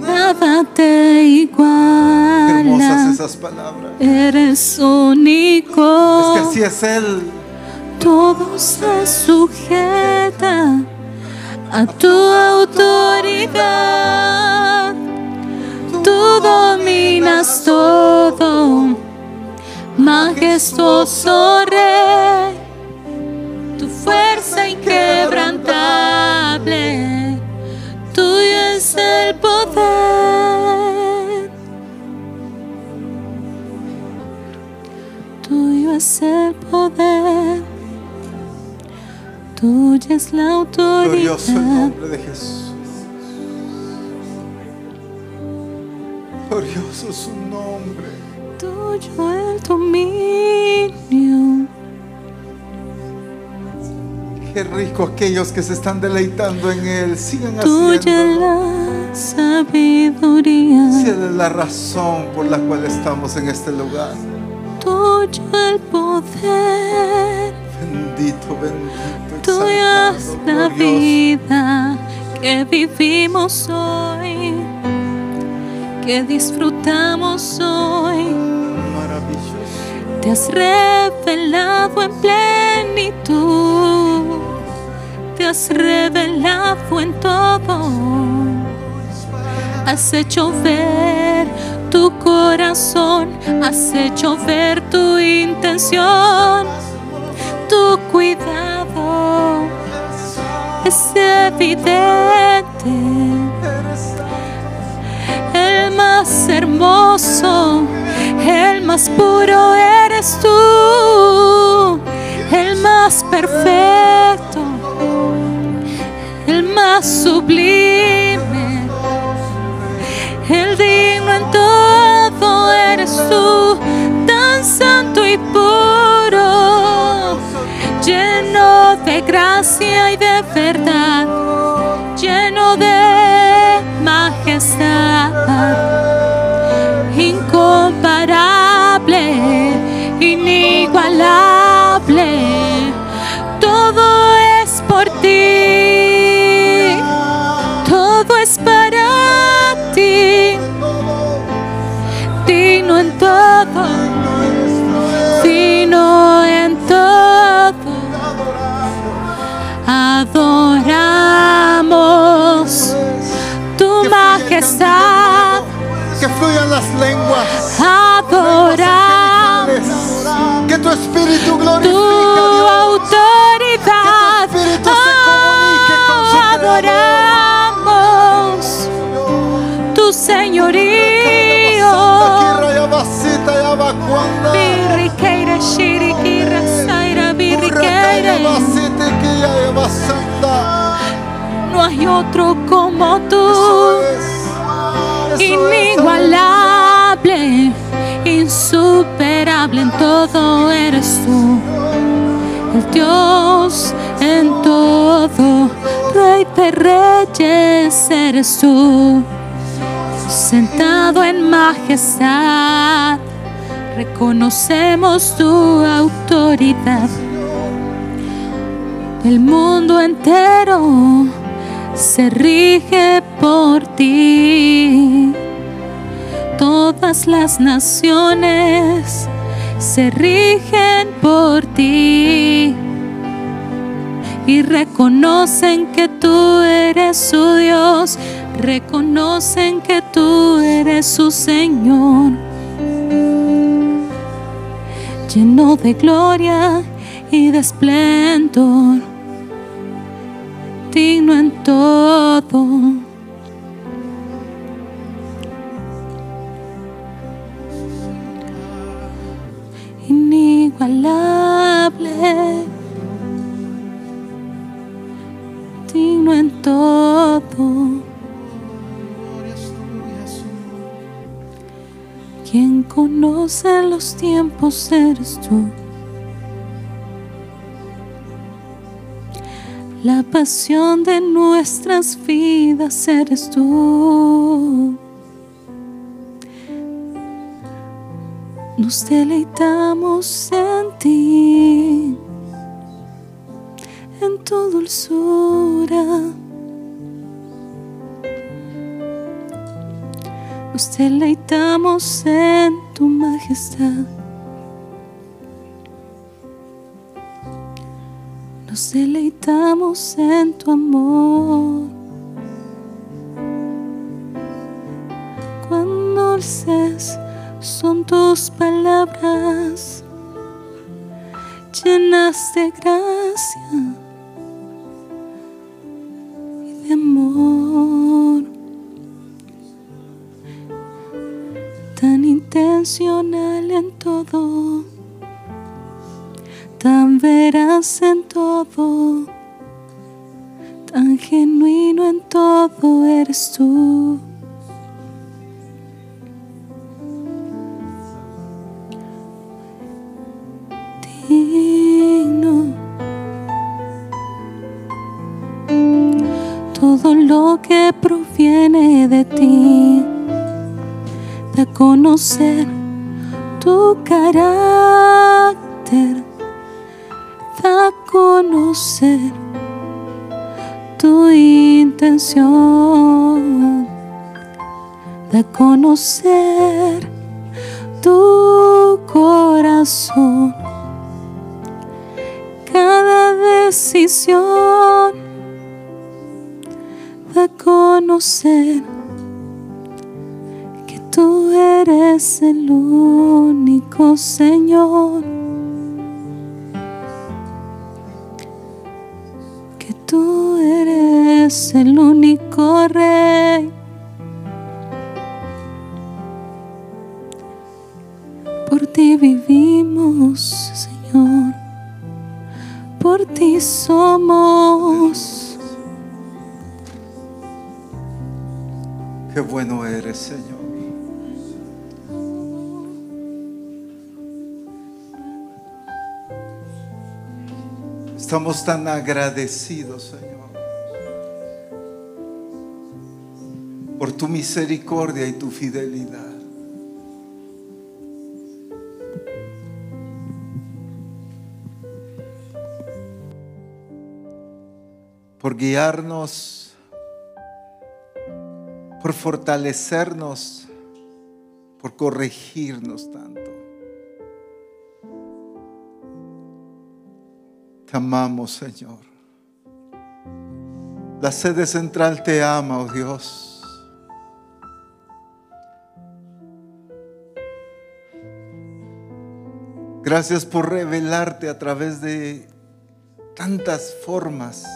Nada te Qué hermosas iguala, esas palabras. eres único. Es que así es Él. Todo se sujeta a tu autoridad. Tú dominas todo, majestuoso Rey. Tu fuerza inquebrantable, tuyo es el es el poder. Tuya es la Glorioso el autoridad. nombre de Jesús. Glorioso su nombre. Tuyo el dominio. Qué rico aquellos que se están deleitando en Él. Sigan Tuya la sabiduría. Si Él es la razón por la cual estamos en este lugar. Tuyo el poder. Bendito, bendito. Tuya es la glorioso. vida que vivimos hoy. Que disfrutamos hoy. Maravilloso. Te has revelado en plenitud, te has revelado en todo, has hecho ver tu corazón, has hecho ver tu intención, tu cuidado es evidente. más hermoso, el más puro eres tú, el más perfecto, el más sublime, santo y puro, lleno de gracia y de verdad, lleno de majestad, incomparable, inigualable, Que fluyan las lenguas. adoramos Que tu espíritu tu glorifique a Dios. autoridad, Que tu espíritu se comunique con su adoramos tu señorío. Birriqueira, shiriquira, saira, birriqueira. No hay otro como tú. Eso es. Inigualable, insuperable en todo eres tú, el Dios en todo, Rey de reyes eres tú, sentado en majestad, reconocemos tu autoridad. El mundo entero se rige por ti. Todas las naciones se rigen por ti y reconocen que tú eres su Dios, reconocen que tú eres su Señor, lleno de gloria y de esplendor digno en todo. Inigualable, digno en todo. Quien conoce los tiempos eres tú. La pasión de nuestras vidas eres tú. Nos deleitamos en ti, en tu dulzura. Nos deleitamos en tu majestad. Nos deleitamos en tu amor. Cuán dulces son tus palabras, llenas de gracia y de amor. Tan intencional en todo tan veraz en tan genuino en todo eres tú. Todo lo que proviene de ti, de conocer tu carácter conocer tu intención, de conocer tu corazón, cada decisión, de conocer que tú eres el único Señor. es el único rey. Por ti vivimos, Señor. Por ti somos. Qué bueno eres, Señor. Estamos tan agradecidos, Señor. Tu misericordia y tu fidelidad. Por guiarnos, por fortalecernos, por corregirnos tanto. Te amamos, Señor. La sede central te ama, oh Dios. Gracias por revelarte a través de tantas formas.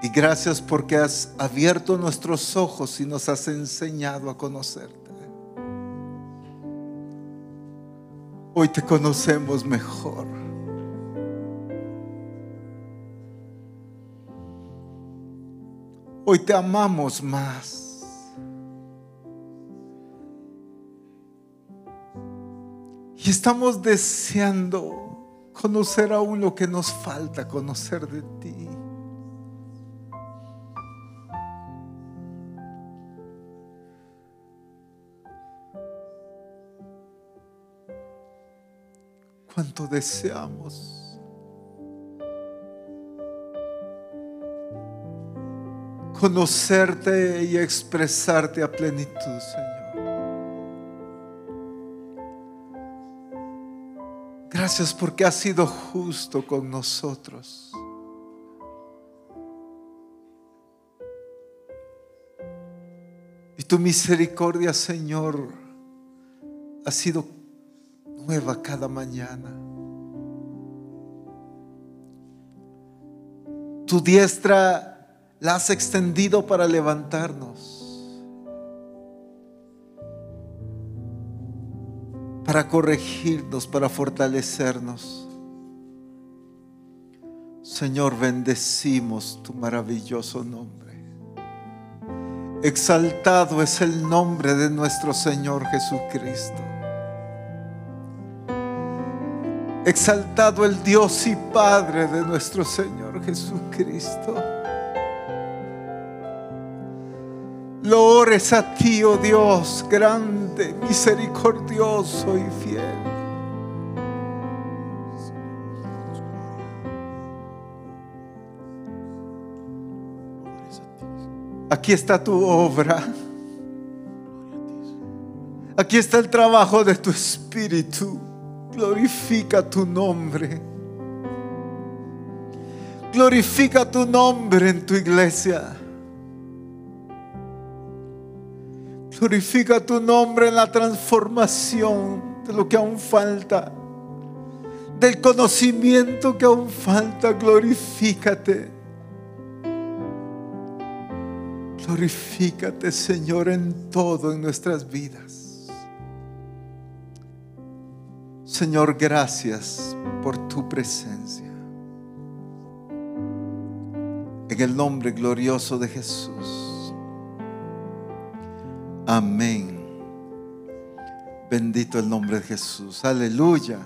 Y gracias porque has abierto nuestros ojos y nos has enseñado a conocerte. Hoy te conocemos mejor. Hoy te amamos más. Y estamos deseando conocer aún lo que nos falta conocer de ti. Cuánto deseamos conocerte y expresarte a plenitud, Señor. Gracias porque has sido justo con nosotros. Y tu misericordia, Señor, ha sido nueva cada mañana. Tu diestra la has extendido para levantarnos, para corregirnos, para fortalecernos. Señor, bendecimos tu maravilloso nombre. Exaltado es el nombre de nuestro Señor Jesucristo. Exaltado el Dios y Padre de nuestro Señor Jesucristo. Lores a ti, oh Dios, grande, misericordioso y fiel. Aquí está tu obra. Aquí está el trabajo de tu espíritu. Glorifica tu nombre. Glorifica tu nombre en tu iglesia. Glorifica tu nombre en la transformación de lo que aún falta. Del conocimiento que aún falta. Glorifícate. Glorifícate, Señor, en todo en nuestras vidas. Señor, gracias por tu presencia. En el nombre glorioso de Jesús. Amén. Bendito el nombre de Jesús. Aleluya.